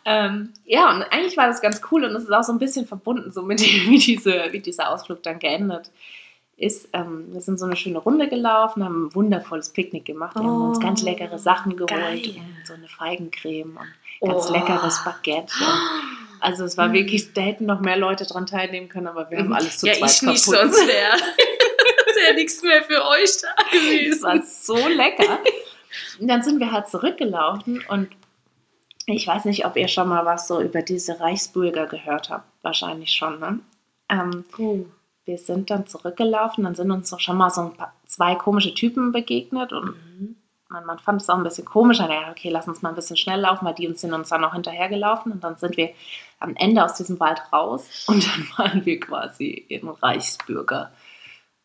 [SPEAKER 2] Ähm, ja, und eigentlich war das ganz cool und es ist auch so ein bisschen verbunden, so mit dem, wie, diese, wie dieser Ausflug dann geendet ist. Ähm, wir sind so eine schöne Runde gelaufen, haben ein wundervolles Picknick gemacht. Wir haben uns
[SPEAKER 1] Oh,
[SPEAKER 2] ganz leckere Sachen geholt
[SPEAKER 1] geil.
[SPEAKER 2] und so eine Feigencreme und ganz
[SPEAKER 1] Oh.
[SPEAKER 2] leckeres Baguette. Und also es war
[SPEAKER 1] Mm.
[SPEAKER 2] wirklich, da hätten noch mehr Leute dran teilnehmen können, aber wir haben alles zu
[SPEAKER 1] ja,
[SPEAKER 2] zweit
[SPEAKER 1] ich nicht,
[SPEAKER 2] kaputt.
[SPEAKER 1] sonst wäre wär nichts mehr für euch da
[SPEAKER 2] Es
[SPEAKER 1] gewesen.
[SPEAKER 2] war so lecker. Und dann sind wir halt zurückgelaufen und ich weiß nicht, ob ihr schon mal was so über diese Reichsbürger gehört habt. Wahrscheinlich schon, ne? Ähm,
[SPEAKER 1] Oh.
[SPEAKER 2] wir sind dann zurückgelaufen, dann sind uns doch schon mal so ein paar, zwei komische Typen begegnet und
[SPEAKER 1] Mhm.
[SPEAKER 2] Man, man fand es auch ein bisschen komisch. Ja, okay, lass uns mal ein bisschen schnell laufen, weil die uns sind uns dann noch hinterhergelaufen und dann sind wir am Ende aus diesem Wald raus und dann waren wir quasi in Reichsbürger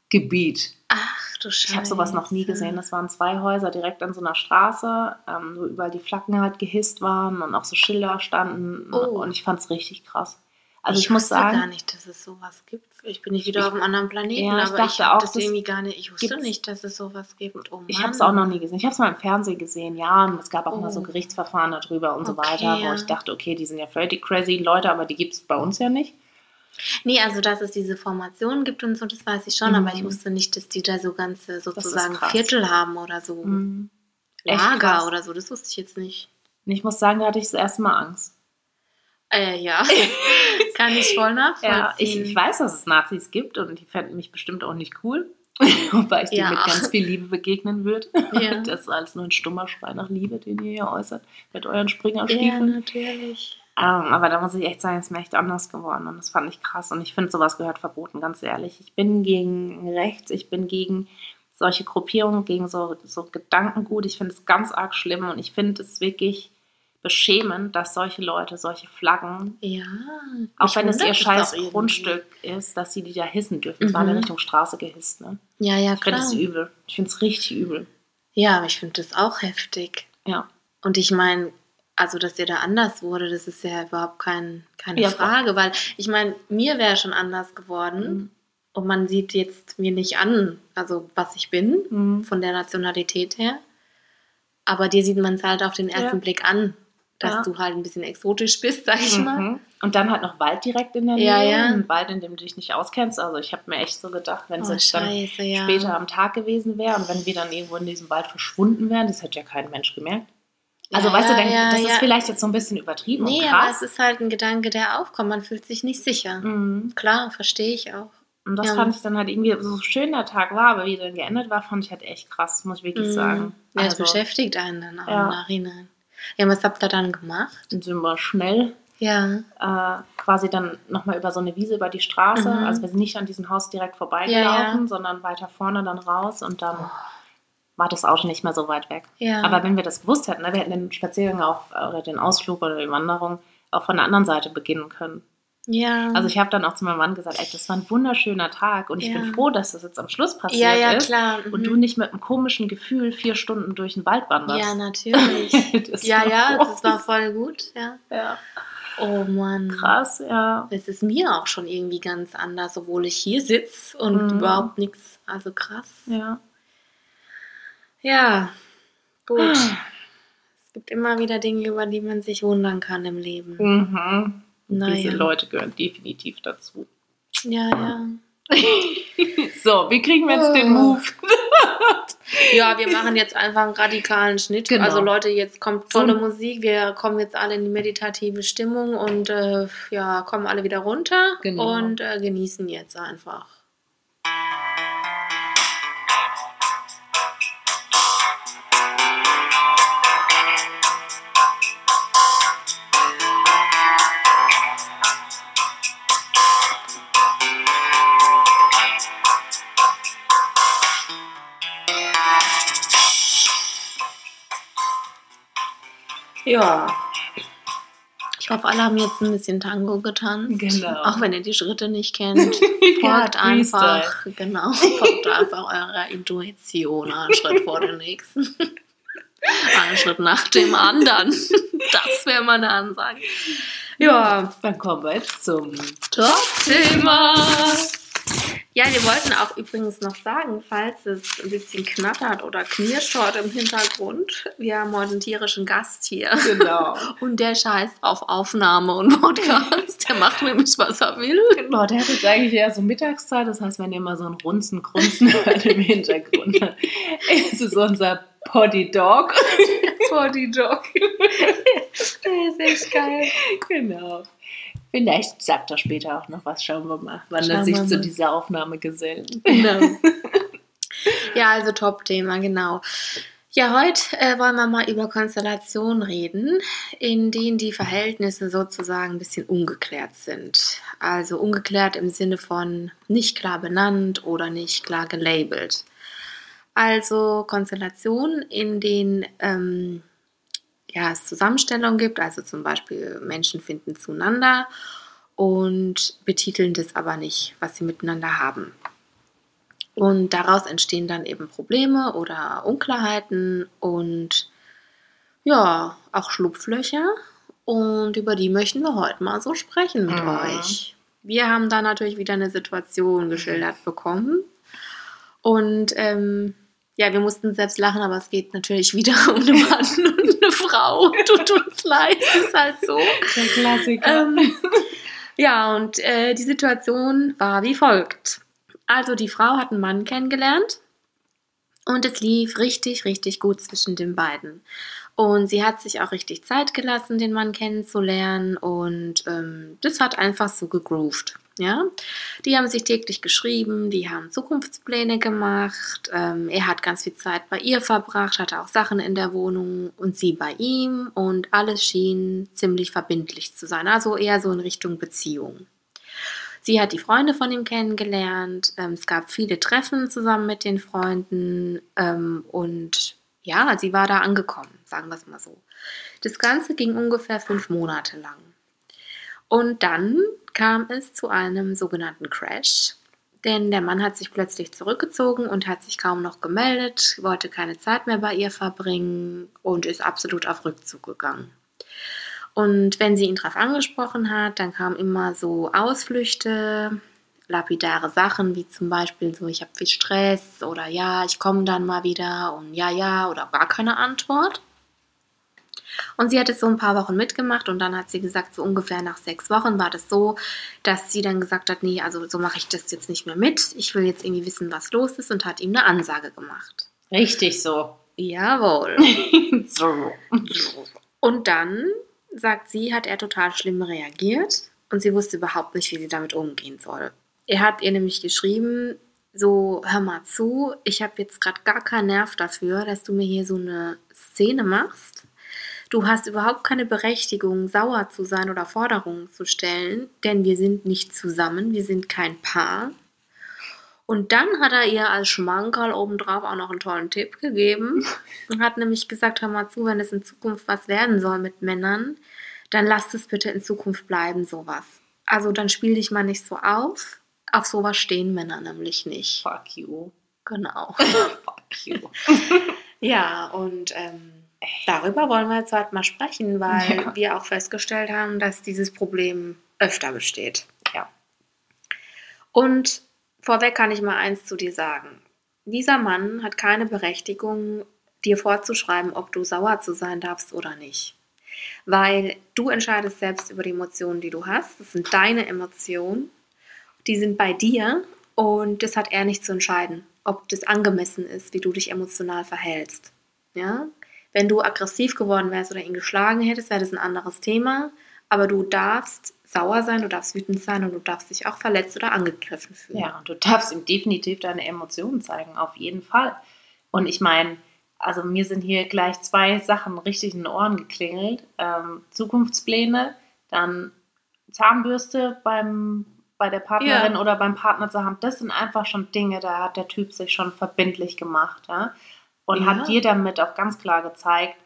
[SPEAKER 2] Gebiet.
[SPEAKER 1] Ach du Scheiße.
[SPEAKER 2] Ich habe sowas noch nie gesehen. Das waren zwei Häuser direkt an so einer Straße, ähm, wo überall die Flaggen halt gehisst waren und auch so Schilder standen.
[SPEAKER 1] Oh.
[SPEAKER 2] Und ich fand es richtig krass. Also ich,
[SPEAKER 1] ich
[SPEAKER 2] muss
[SPEAKER 1] wusste
[SPEAKER 2] sagen,
[SPEAKER 1] gar nicht, dass es sowas gibt. Ich bin nicht wieder
[SPEAKER 2] Ich-
[SPEAKER 1] auf einem anderen Planeten,
[SPEAKER 2] Ja, ich
[SPEAKER 1] aber
[SPEAKER 2] dachte
[SPEAKER 1] ich
[SPEAKER 2] auch,
[SPEAKER 1] das irgendwie gar nicht. Ich wusste
[SPEAKER 2] gibt's-
[SPEAKER 1] nicht, dass es sowas gibt. Oh
[SPEAKER 2] ich habe es auch noch nie gesehen. Ich habe es mal im Fernsehen gesehen, ja. Und es gab auch mal so
[SPEAKER 1] Oh.
[SPEAKER 2] Gerichtsverfahren darüber und so
[SPEAKER 1] Okay,
[SPEAKER 2] weiter, wo
[SPEAKER 1] ja.
[SPEAKER 2] ich dachte, okay, die sind ja völlig crazy Leute, aber die gibt es bei uns ja nicht.
[SPEAKER 1] Nee, also dass es diese Formationen gibt und so, das weiß ich schon,
[SPEAKER 2] Mhm.
[SPEAKER 1] aber ich wusste nicht, dass die da so ganze sozusagen. Viertel haben oder so.
[SPEAKER 2] Mhm.
[SPEAKER 1] Lager oder so, das wusste ich jetzt nicht.
[SPEAKER 2] Und ich muss sagen, da hatte ich das erste Mal Angst.
[SPEAKER 1] Äh, ja, kann ich voll nachvollziehen.
[SPEAKER 2] Ja, ich, ich weiß, dass es Nazis gibt und die fänden mich bestimmt auch nicht cool. Wobei ich
[SPEAKER 1] Ja.
[SPEAKER 2] denen mit ganz viel Liebe begegnen würde.
[SPEAKER 1] Ja.
[SPEAKER 2] Das ist alles nur ein stummer Schrei nach Liebe, den ihr hier äußert, mit euren
[SPEAKER 1] ja,
[SPEAKER 2] Springerstiefeln.
[SPEAKER 1] natürlich.
[SPEAKER 2] Ähm, aber da muss ich echt sagen, es ist mir echt anders geworden und das fand ich krass. Und ich finde, sowas gehört verboten, ganz ehrlich. Ich bin gegen rechts, ich bin gegen solche Gruppierungen, gegen so, so Gedankengut. Ich finde es ganz arg schlimm und ich finde es wirklich beschämend, dass solche Leute, solche Flaggen,
[SPEAKER 1] Ja.
[SPEAKER 2] auch wenn es ihr scheiß
[SPEAKER 1] irgendwie.
[SPEAKER 2] Grundstück ist, dass sie die da hissen dürfen. Es war in
[SPEAKER 1] Mhm.
[SPEAKER 2] Richtung Straße gehisst. Ne?
[SPEAKER 1] Ja, ja,
[SPEAKER 2] Ich finde
[SPEAKER 1] klar.
[SPEAKER 2] es übel. Ich finde es richtig übel.
[SPEAKER 1] Ja, aber ich finde das auch heftig.
[SPEAKER 2] Ja.
[SPEAKER 1] Und ich meine, also dass ihr da anders wurde, das ist ja überhaupt kein, keine
[SPEAKER 2] Ja,
[SPEAKER 1] Frage, weil ich meine, mir wäre schon anders geworden
[SPEAKER 2] Mhm.
[SPEAKER 1] und man sieht jetzt mir nicht an, also was ich bin,
[SPEAKER 2] Mhm.
[SPEAKER 1] von der Nationalität her. Aber dir sieht man es halt auf den ersten
[SPEAKER 2] Ja.
[SPEAKER 1] Blick an, dass
[SPEAKER 2] Ja.
[SPEAKER 1] du halt ein bisschen exotisch bist, sag ich mal.
[SPEAKER 2] Mhm. Und dann halt noch Wald direkt in der Nähe.
[SPEAKER 1] Ja, ja.
[SPEAKER 2] Ein Wald, in dem du dich nicht auskennst. Also ich habe mir echt so gedacht, wenn es
[SPEAKER 1] Oh,
[SPEAKER 2] jetzt dann
[SPEAKER 1] scheiße, ja.
[SPEAKER 2] später am Tag gewesen wäre und wenn wir dann irgendwo in diesem Wald verschwunden wären, das hätte ja kein Mensch gemerkt. Also weißt du, dann, das ist vielleicht jetzt so ein bisschen übertrieben
[SPEAKER 1] Nee,
[SPEAKER 2] und
[SPEAKER 1] aber
[SPEAKER 2] krass.
[SPEAKER 1] es ist halt ein Gedanke, der aufkommt. Man fühlt sich nicht sicher.
[SPEAKER 2] Mhm.
[SPEAKER 1] Klar, verstehe ich auch.
[SPEAKER 2] Und das
[SPEAKER 1] Ja.
[SPEAKER 2] fand ich dann halt irgendwie, so schön der Tag war, aber wie dann geendet war, fand ich halt echt krass, muss ich wirklich
[SPEAKER 1] Mhm.
[SPEAKER 2] sagen.
[SPEAKER 1] Ja, das
[SPEAKER 2] Also,
[SPEAKER 1] beschäftigt einen dann auch
[SPEAKER 2] Ja.
[SPEAKER 1] im Nachhinein. Ja, was habt ihr dann gemacht?
[SPEAKER 2] dann sind wir schnell
[SPEAKER 1] Ja.
[SPEAKER 2] äh, quasi dann nochmal über so eine Wiese über die Straße.
[SPEAKER 1] Mhm.
[SPEAKER 2] Also wir sind nicht an diesem Haus direkt vorbeigelaufen,
[SPEAKER 1] Ja, ja.
[SPEAKER 2] sondern weiter vorne dann raus und dann war das Auto nicht mehr so weit weg.
[SPEAKER 1] Ja.
[SPEAKER 2] Aber wenn wir das gewusst hätten, ne, wir hätten den Spaziergang auch oder den Ausflug oder die Wanderung auch von der anderen Seite beginnen können.
[SPEAKER 1] Ja.
[SPEAKER 2] Also ich habe dann auch zu meinem Mann gesagt, ey, das war ein wunderschöner Tag und ich
[SPEAKER 1] Ja.
[SPEAKER 2] bin froh, dass das jetzt am Schluss passiert
[SPEAKER 1] ja, ja,
[SPEAKER 2] ist
[SPEAKER 1] klar.
[SPEAKER 2] und
[SPEAKER 1] mhm.
[SPEAKER 2] du nicht mit einem komischen Gefühl vier Stunden durch den Wald wanderst.
[SPEAKER 1] Ja, natürlich.
[SPEAKER 2] Das
[SPEAKER 1] ja, ja, das
[SPEAKER 2] groß.
[SPEAKER 1] war voll gut. Ja.
[SPEAKER 2] ja.
[SPEAKER 1] Oh Mann.
[SPEAKER 2] krass, ja.
[SPEAKER 1] Es ist mir auch schon irgendwie ganz anders, obwohl ich hier sitze und
[SPEAKER 2] Mhm.
[SPEAKER 1] überhaupt nichts. Also krass.
[SPEAKER 2] Ja.
[SPEAKER 1] Ja, gut. Es gibt immer wieder Dinge, über die man sich wundern kann im Leben.
[SPEAKER 2] Mhm.
[SPEAKER 1] Naja.
[SPEAKER 2] Diese Leute gehören definitiv dazu.
[SPEAKER 1] Ja, ja.
[SPEAKER 2] So, wie kriegen wir jetzt den
[SPEAKER 1] Oh.
[SPEAKER 2] Move?
[SPEAKER 1] Ja, wir machen jetzt einfach einen radikalen Schnitt.
[SPEAKER 2] Genau.
[SPEAKER 1] Also Leute, jetzt kommt tolle
[SPEAKER 2] So.
[SPEAKER 1] Musik. Wir kommen jetzt alle in die meditative Stimmung und äh, ja, kommen alle wieder runter
[SPEAKER 2] Genau.
[SPEAKER 1] und äh, genießen jetzt einfach. Ja. Ich hoffe, alle haben jetzt ein bisschen Tango getanzt.
[SPEAKER 2] Genau.
[SPEAKER 1] Auch wenn ihr die Schritte nicht kennt.
[SPEAKER 2] Ja,
[SPEAKER 1] Folgt
[SPEAKER 2] Freestyle.
[SPEAKER 1] einfach, genau, folgt einfach eurer Intuition, einen Schritt vor dem nächsten. Einen Schritt nach dem anderen. Das wäre meine Ansage. Ja,
[SPEAKER 2] Dann kommen wir jetzt zum
[SPEAKER 1] Top-Thema. Ja, wir wollten auch übrigens noch sagen, falls es ein bisschen knattert oder knirscht heute im Hintergrund, wir haben heute einen tierischen Gast hier.
[SPEAKER 2] Genau.
[SPEAKER 1] Und der scheißt auf Aufnahme und Podcast. Der macht nämlich, was er will.
[SPEAKER 2] Genau, der hat jetzt eigentlich eher so Mittagszeit, das heißt, wenn ihr mal so ein Runzen, Grunzen hört im Hintergrund, es ist unser Potty Dog.
[SPEAKER 1] Body Dog. Der ist echt geil.
[SPEAKER 2] Genau. Vielleicht sagt er später auch noch was, schauen wir mal, wann er
[SPEAKER 1] Schauen
[SPEAKER 2] sich
[SPEAKER 1] wir
[SPEAKER 2] zu dieser Aufnahme gesellt.
[SPEAKER 1] Genau. ja, also Top-Thema, genau. Ja, heute äh, wollen wir mal über Konstellationen reden, in denen die Verhältnisse sozusagen ein bisschen ungeklärt sind. Also ungeklärt im Sinne von nicht klar benannt oder nicht klar gelabelt. Also Konstellationen, in denen ähm, ja, es Zusammenstellungen gibt, also zum Beispiel Menschen finden zueinander und betiteln das aber nicht, was sie miteinander haben. Und daraus entstehen dann eben Probleme oder Unklarheiten und ja, auch Schlupflöcher. Und über die möchten wir heute mal so sprechen mit
[SPEAKER 2] Mhm.
[SPEAKER 1] euch. Wir haben da natürlich wieder eine Situation geschildert bekommen. Und ähm, ja, wir mussten selbst lachen, aber es geht natürlich wieder um einen Mann und eine Frau. Tut uns leid, ist halt so.
[SPEAKER 2] Der Klassiker.
[SPEAKER 1] Ähm, ja, und äh, die Situation war wie folgt. Also die Frau hat einen Mann kennengelernt und es lief richtig, richtig gut zwischen den beiden. Und sie hat sich auch richtig Zeit gelassen, den Mann kennenzulernen und ähm, das hat einfach so gegroovt. Ja, die haben sich täglich geschrieben, die haben Zukunftspläne gemacht. Ähm, er hat ganz viel Zeit bei ihr verbracht, hatte auch Sachen in der Wohnung und sie bei ihm und alles schien ziemlich verbindlich zu sein, also eher so in Richtung Beziehung. Sie hat die Freunde von ihm kennengelernt. Ähm, es gab viele Treffen zusammen mit den Freunden ähm, und ja, sie war da angekommen, sagen wir es mal so. Das Ganze ging ungefähr fünf Monate lang. Und dann kam es zu einem sogenannten Crash, denn der Mann hat sich plötzlich zurückgezogen und hat sich kaum noch gemeldet, wollte keine Zeit mehr bei ihr verbringen und ist absolut auf Rückzug gegangen. Und wenn sie ihn darauf angesprochen hat, dann kamen immer so Ausflüchte, lapidare Sachen, wie zum Beispiel so, ich habe viel Stress oder ja, ich komme dann mal wieder und ja, ja oder gar keine Antwort. Und sie hat es so ein paar Wochen mitgemacht und dann hat sie gesagt, so ungefähr nach sechs Wochen war das so, dass sie dann gesagt hat, nee, also so mache ich das jetzt nicht mehr mit. Ich will jetzt irgendwie wissen, was los ist und hat ihm eine Ansage gemacht.
[SPEAKER 2] Richtig so.
[SPEAKER 1] Jawohl.
[SPEAKER 2] so.
[SPEAKER 1] Und dann, sagt sie, hat er total schlimm reagiert und sie wusste überhaupt nicht, wie sie damit umgehen soll. Er hat ihr nämlich geschrieben, so, hör mal zu, ich habe jetzt gerade gar keinen Nerv dafür, dass du mir hier so eine Szene machst. Du hast überhaupt keine Berechtigung, sauer zu sein oder Forderungen zu stellen, denn wir sind nicht zusammen, wir sind kein Paar. Und dann hat er ihr als Schmankerl obendrauf auch noch einen tollen Tipp gegeben und hat nämlich gesagt, hör mal zu, wenn es in Zukunft was werden soll mit Männern, dann lass es bitte in Zukunft bleiben, sowas. Also dann spiel dich mal nicht so auf. Auf sowas stehen Männer nämlich nicht.
[SPEAKER 2] Fuck you.
[SPEAKER 1] Genau.
[SPEAKER 2] Fuck you.
[SPEAKER 1] Ja, und ähm, darüber wollen wir jetzt heute mal sprechen, weil
[SPEAKER 2] Ja.
[SPEAKER 1] wir auch festgestellt haben, dass dieses Problem öfter besteht.
[SPEAKER 2] Ja.
[SPEAKER 1] Und vorweg kann ich mal eins zu dir sagen. Dieser Mann hat keine Berechtigung, dir vorzuschreiben, ob du sauer zu sein darfst oder nicht. Weil du entscheidest selbst über die Emotionen, die du hast. Das sind deine Emotionen. Die sind bei dir und das hat er nicht zu entscheiden, ob das angemessen ist, wie du dich emotional verhältst. Ja? Wenn du aggressiv geworden wärst oder ihn geschlagen hättest, wäre das ein anderes Thema. Aber du darfst sauer sein, du darfst wütend sein und du darfst dich auch verletzt oder angegriffen fühlen.
[SPEAKER 2] Ja, und du darfst ihm definitiv deine Emotionen zeigen, auf jeden Fall. Und ich meine, also mir sind hier gleich zwei Sachen richtig in den Ohren geklingelt. Ähm, Zukunftspläne, dann Zahnbürste beim, bei der Partnerin
[SPEAKER 1] Ja.
[SPEAKER 2] oder beim Partner zu haben. Das sind einfach schon Dinge, da hat der Typ sich schon verbindlich gemacht. Ja? Und
[SPEAKER 1] Ja.
[SPEAKER 2] hat dir damit auch ganz klar gezeigt,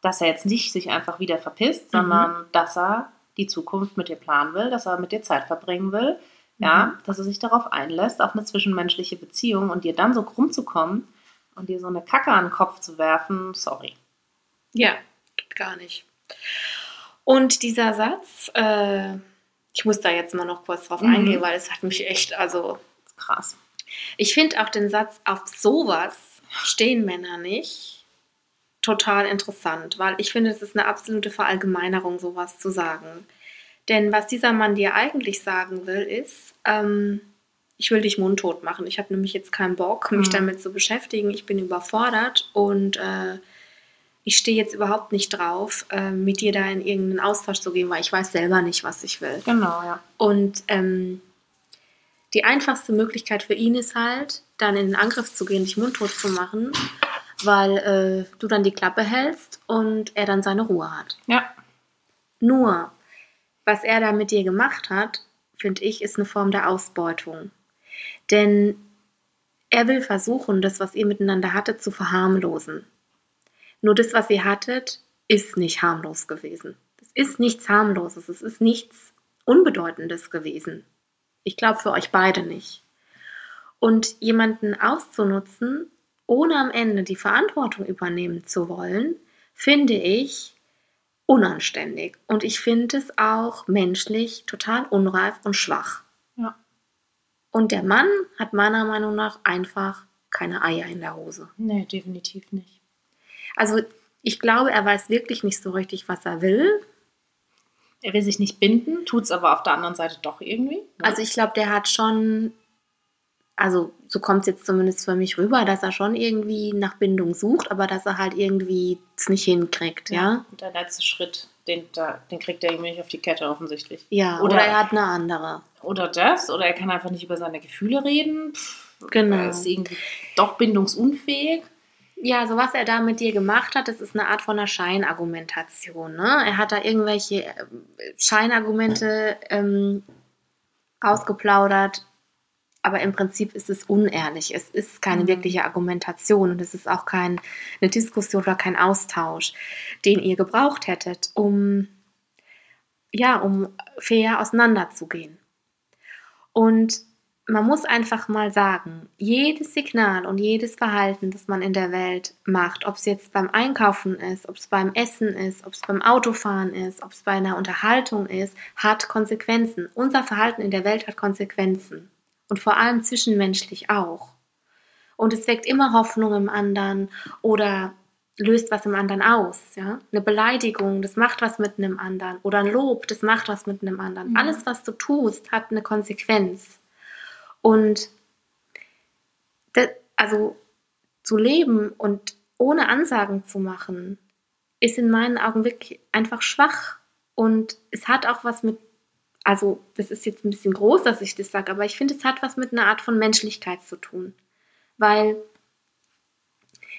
[SPEAKER 2] dass er jetzt nicht sich einfach wieder verpisst, sondern dass er die Zukunft mit dir planen will, dass er mit dir Zeit verbringen will, ja, dass er sich darauf einlässt, auf eine zwischenmenschliche Beziehung und dir dann so krumm zu kommen und dir so eine Kacke an den Kopf zu werfen, sorry.
[SPEAKER 1] Ja, geht gar nicht. Und dieser Satz, äh, ich muss da jetzt mal noch kurz drauf
[SPEAKER 2] Mhm.
[SPEAKER 1] eingehen, weil es hat mich echt, also
[SPEAKER 2] Krass.
[SPEAKER 1] ich finde auch den Satz, auf sowas stehen Männer nicht, total interessant, weil ich finde, es ist eine absolute Verallgemeinerung, sowas zu sagen. Denn was dieser Mann dir eigentlich sagen will, ist, ähm, ich will dich mundtot machen. Ich habe nämlich jetzt keinen Bock, mich
[SPEAKER 2] Mhm.
[SPEAKER 1] damit zu beschäftigen. Ich bin überfordert und äh, ich stehe jetzt überhaupt nicht drauf, äh, mit dir da in irgendeinen Austausch zu gehen, weil ich weiß selber nicht, was ich will.
[SPEAKER 2] Genau, ja.
[SPEAKER 1] Und ähm, die einfachste Möglichkeit für ihn ist halt, dann in den Angriff zu gehen, dich mundtot zu machen, weil äh, du dann die Klappe hältst und er dann seine Ruhe hat.
[SPEAKER 2] Ja,
[SPEAKER 1] Nur, was er da mit dir gemacht hat, finde ich, ist eine Form der Ausbeutung. Denn er will versuchen, das, was ihr miteinander hattet, zu verharmlosen. Nur das, was ihr hattet, ist nicht harmlos gewesen. Es ist nichts harmloses, es ist nichts Unbedeutendes gewesen. Ich glaube für euch beide nicht. Und jemanden auszunutzen, ohne am Ende die Verantwortung übernehmen zu wollen, finde ich unanständig. Und ich finde es auch menschlich total unreif und schwach.
[SPEAKER 2] Ja.
[SPEAKER 1] Und der Mann hat meiner Meinung nach einfach keine Eier in der Hose.
[SPEAKER 2] Nee, definitiv nicht.
[SPEAKER 1] Also ich glaube, er weiß wirklich nicht so richtig, was er will.
[SPEAKER 2] Er will sich nicht binden, tut es aber auf der anderen Seite doch irgendwie. ne?
[SPEAKER 1] Also ich glaube, der hat schon, also so kommt es jetzt zumindest für mich rüber, dass er schon irgendwie nach Bindung sucht, aber dass er halt irgendwie es nicht hinkriegt, ja.
[SPEAKER 2] Und der letzte Schritt, den, den kriegt er irgendwie nicht auf die Kette offensichtlich.
[SPEAKER 1] Ja, oder,
[SPEAKER 2] Oder-
[SPEAKER 1] er hat eine andere.
[SPEAKER 2] Oder das, oder er kann einfach nicht über seine Gefühle reden. Pff,
[SPEAKER 1] Genau.
[SPEAKER 2] Er ist irgendwie doch bindungsunfähig.
[SPEAKER 1] Ja, so was er da mit dir gemacht hat, das ist eine Art von einer Scheinargumentation. Ne? Er hat da irgendwelche äh, Scheinargumente ähm, ausgeplaudert, aber im Prinzip ist es unehrlich. Es ist keine
[SPEAKER 2] Mhm.
[SPEAKER 1] wirkliche Argumentation und es ist auch kein, eine Diskussion oder kein Austausch, den ihr gebraucht hättet, um, ja, um fair auseinanderzugehen. Und man muss einfach mal sagen, jedes Signal und jedes Verhalten, das man in der Welt macht, ob es jetzt beim Einkaufen ist, ob es beim Essen ist, ob es beim Autofahren ist, ob es bei einer Unterhaltung ist, hat Konsequenzen. Unser Verhalten in der Welt hat Konsequenzen. Und vor allem zwischenmenschlich auch. Und es weckt immer Hoffnung im anderen oder löst was im anderen aus. Ja? Eine Beleidigung, das macht was mit einem anderen. Oder ein Lob, das macht was mit einem anderen.
[SPEAKER 2] Mhm.
[SPEAKER 1] Alles, was du tust, hat eine Konsequenz. Und das, also zu leben und ohne Ansagen zu machen, ist in meinen Augen wirklich einfach schwach. Und es hat auch was mit, also das ist jetzt ein bisschen groß, dass ich das sage, aber ich finde, es hat was mit einer Art von Menschlichkeit zu tun. Weil,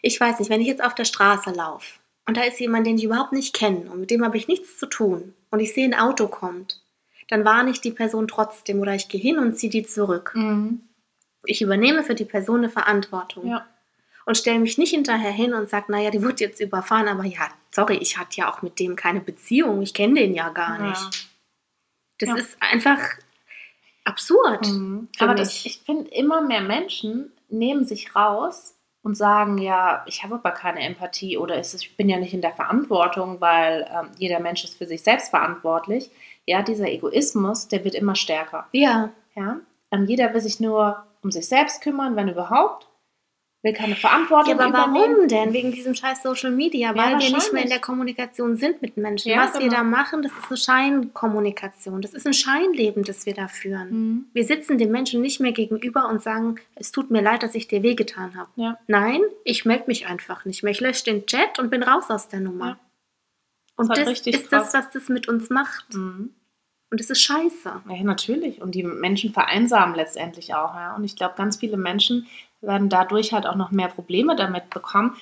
[SPEAKER 1] ich weiß nicht, wenn ich jetzt auf der Straße laufe und da ist jemand, den ich überhaupt nicht kenne und mit dem habe ich nichts zu tun und ich sehe ein Auto kommt, dann warne ich die Person trotzdem oder ich gehe hin und ziehe die zurück. Ich übernehme für die Person eine Verantwortung
[SPEAKER 2] Ja.
[SPEAKER 1] und stelle mich nicht hinterher hin und sage, naja, die wird jetzt überfahren, aber ja, sorry, ich hatte ja auch mit dem keine Beziehung, ich kenne den ja gar nicht. Das
[SPEAKER 2] Ja.
[SPEAKER 1] ist einfach absurd.
[SPEAKER 2] Mhm. Aber das, ich finde, immer mehr Menschen nehmen sich raus und sagen, ja, ich habe aber keine Empathie oder ich bin ja nicht in der Verantwortung, weil ähm, jeder Mensch ist für sich selbst verantwortlich. Ja, dieser Egoismus, der wird immer stärker.
[SPEAKER 1] Ja,
[SPEAKER 2] Ja? Ähm, jeder will sich nur um sich selbst kümmern, wenn überhaupt. Will keine Verantwortung
[SPEAKER 1] Ja, aber
[SPEAKER 2] übernehmen.
[SPEAKER 1] warum denn? Wegen diesem scheiß Social Media, weil wir nicht mehr in der Kommunikation sind mit Menschen.
[SPEAKER 2] Ja,
[SPEAKER 1] Was wir
[SPEAKER 2] genau.
[SPEAKER 1] da machen, das ist eine Scheinkommunikation. Das ist ein Scheinleben, das wir da führen.
[SPEAKER 2] Mhm.
[SPEAKER 1] Wir sitzen den Menschen nicht mehr gegenüber und sagen, es tut mir leid, dass ich dir wehgetan habe.
[SPEAKER 2] Ja.
[SPEAKER 1] Nein, ich melde mich einfach nicht mehr. Ich lösche den Chat und bin raus aus der Nummer.
[SPEAKER 2] Ja.
[SPEAKER 1] Und
[SPEAKER 2] Das
[SPEAKER 1] das,
[SPEAKER 2] ist halt richtig
[SPEAKER 1] ist das,
[SPEAKER 2] krass.
[SPEAKER 1] was das mit uns macht.
[SPEAKER 2] Mhm.
[SPEAKER 1] Und das ist scheiße.
[SPEAKER 2] Ja, natürlich. Und die Menschen vereinsamen letztendlich auch. Ja? Und ich glaube, ganz viele Menschen werden dadurch halt auch noch mehr Probleme damit bekommen,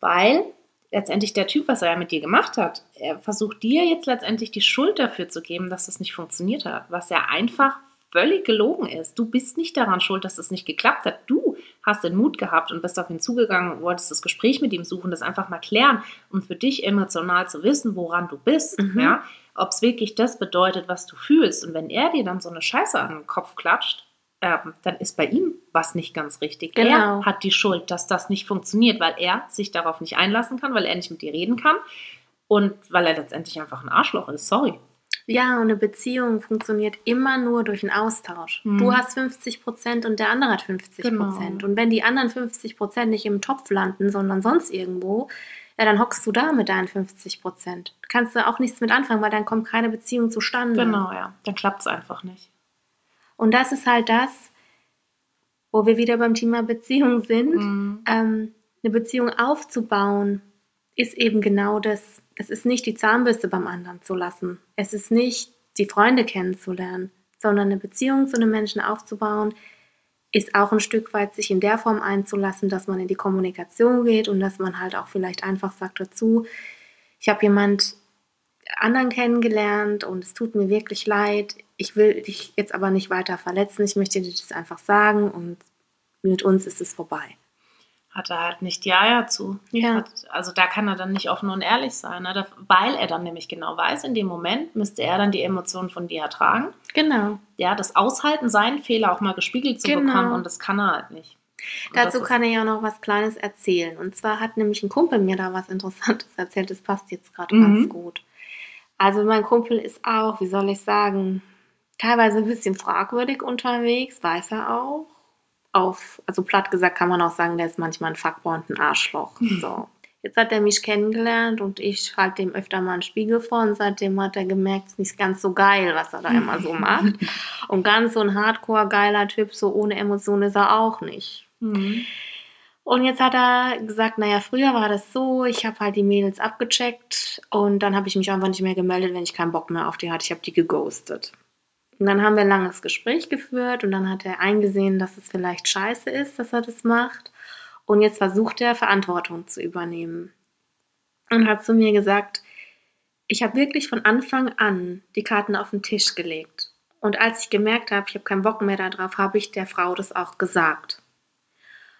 [SPEAKER 2] weil letztendlich der Typ, was er ja mit dir gemacht hat, er versucht dir jetzt letztendlich die Schuld dafür zu geben, dass das nicht funktioniert hat, was ja einfach völlig gelogen ist. Du bist nicht daran schuld, dass es nicht geklappt hat. Du hast den Mut gehabt und bist auf ihn zugegangen, wolltest das Gespräch mit ihm suchen, das einfach mal klären, um für dich emotional zu wissen, woran du bist.
[SPEAKER 1] Mhm.
[SPEAKER 2] Ja? Ob es wirklich das bedeutet, was du fühlst. Und wenn er dir dann so eine Scheiße an den Kopf klatscht, ähm, dann ist bei ihm was nicht ganz richtig.
[SPEAKER 1] Genau.
[SPEAKER 2] Er hat die Schuld, dass das nicht funktioniert, weil er sich darauf nicht einlassen kann, weil er nicht mit dir reden kann und weil er letztendlich einfach ein Arschloch ist. Sorry.
[SPEAKER 1] Ja, und eine Beziehung funktioniert immer nur durch einen Austausch.
[SPEAKER 2] Mhm.
[SPEAKER 1] Du hast 50 Prozent und der andere hat 50 Prozent.
[SPEAKER 2] Genau.
[SPEAKER 1] Und wenn die anderen 50 Prozent nicht im Topf landen, sondern sonst irgendwo, ja, dann hockst du da mit deinen 50 Prozent. Kannst du auch nichts mit anfangen, weil dann kommt keine Beziehung zustande.
[SPEAKER 2] Genau, ja. Dann klappt es einfach nicht.
[SPEAKER 1] Und das ist halt das, wo wir wieder beim Thema Beziehung sind.
[SPEAKER 2] Mhm.
[SPEAKER 1] ähm, eine Beziehung aufzubauen, ist eben genau das. Es ist nicht die Zahnbürste beim anderen zu lassen. Es ist nicht die Freunde kennenzulernen, sondern eine Beziehung zu einem Menschen aufzubauen, ist auch ein Stück weit sich in der Form einzulassen, dass man in die Kommunikation geht und dass man halt auch vielleicht einfach sagt dazu, ich habe jemand anderen kennengelernt und es tut mir wirklich leid. Ich will dich jetzt aber nicht weiter verletzen. Ich möchte dir das einfach sagen und mit uns ist es vorbei.
[SPEAKER 2] Hat er halt nicht die Eier zu.
[SPEAKER 1] Ja.
[SPEAKER 2] Hat, also da kann er dann nicht offen und ehrlich sein, ne? da, weil er dann nämlich genau weiß, in dem Moment müsste er dann die Emotionen von dir ertragen.
[SPEAKER 1] Genau.
[SPEAKER 2] Ja, das Aushalten, seinen Fehler auch mal gespiegelt zu
[SPEAKER 1] Genau.
[SPEAKER 2] bekommen und das kann er halt nicht. Und
[SPEAKER 1] Dazu kann ich auch noch was Kleines erzählen. Und zwar hat nämlich ein Kumpel mir da was Interessantes erzählt. Das passt jetzt gerade
[SPEAKER 2] Mhm.
[SPEAKER 1] ganz gut. Also mein Kumpel ist auch, wie soll ich sagen, teilweise ein bisschen fragwürdig unterwegs, weiß er auch. Auf, also platt gesagt kann man auch sagen, der ist manchmal ein Fuckboy und ein Arschloch. So. Jetzt hat er mich kennengelernt und ich halte dem öfter mal einen Spiegel vor und seitdem hat er gemerkt, es ist nicht ganz so geil, was er da immer so macht. Und ganz so ein hardcore geiler Typ, so ohne Emotionen ist er auch nicht.
[SPEAKER 2] Mhm.
[SPEAKER 1] Und jetzt hat er gesagt, naja, früher war das so, ich habe halt die Mädels abgecheckt und dann habe ich mich einfach nicht mehr gemeldet, wenn ich keinen Bock mehr auf die hatte. Ich habe die geghostet. Und dann haben wir ein langes Gespräch geführt und dann hat er eingesehen, dass es vielleicht scheiße ist, dass er das macht. Und jetzt versucht er, Verantwortung zu übernehmen. Und hat zu mir gesagt, ich habe wirklich von Anfang an die Karten auf den Tisch gelegt. Und als ich gemerkt habe, ich habe keinen Bock mehr darauf, habe ich der Frau das auch gesagt.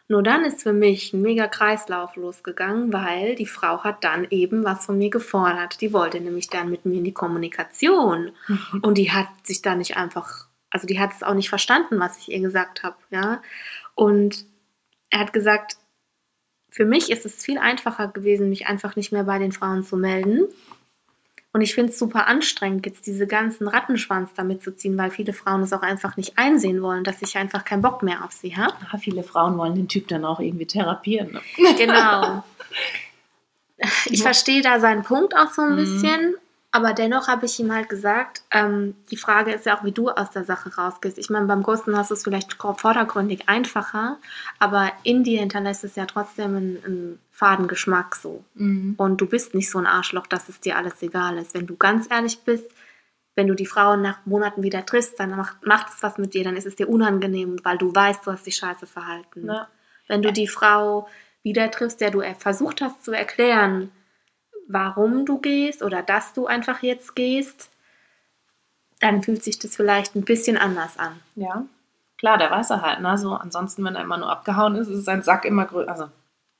[SPEAKER 1] Nur dann ist für mich ein mega Kreislauf losgegangen, weil die Frau hat dann eben was von mir gefordert. Die wollte nämlich dann mit mir in die Kommunikation. Und die hat sich da nicht einfach, also die hat es auch nicht verstanden, was ich ihr gesagt habe, ja. Und er hat gesagt, für mich ist es viel einfacher gewesen, mich einfach nicht mehr bei den Frauen zu melden. Und ich finde es super anstrengend, jetzt diese ganzen Rattenschwanz damit zu ziehen, weil viele Frauen es auch einfach nicht einsehen wollen, dass ich einfach keinen Bock mehr auf sie habe.
[SPEAKER 2] Ja, viele Frauen wollen den Typ dann auch irgendwie therapieren. Ne?
[SPEAKER 1] Genau. Ich verstehe da seinen Punkt auch so ein
[SPEAKER 2] Mhm.
[SPEAKER 1] bisschen, aber dennoch habe ich ihm halt gesagt, ähm, die Frage ist ja auch, wie du aus der Sache rausgehst. Ich meine, beim Ghosten hast du es vielleicht vordergründig einfacher, aber in dir hinterlässt es ja trotzdem einen, einen faden Geschmack so.
[SPEAKER 2] Mhm.
[SPEAKER 1] Und du bist nicht so ein Arschloch, dass es dir alles egal ist. Wenn du ganz ehrlich bist, wenn du die Frau nach Monaten wieder triffst, dann macht, macht es was mit dir, dann ist es dir unangenehm, weil du weißt, du hast dich scheiße verhalten.
[SPEAKER 2] Ja.
[SPEAKER 1] Wenn du die Frau wieder triffst, der du er- versucht hast zu erklären, warum du gehst oder dass du einfach jetzt gehst, dann fühlt sich das vielleicht ein bisschen anders an.
[SPEAKER 2] Ja, klar, der weiß er halt. Ne? So, ansonsten, wenn er immer nur abgehauen ist, ist sein Sack immer größer. Also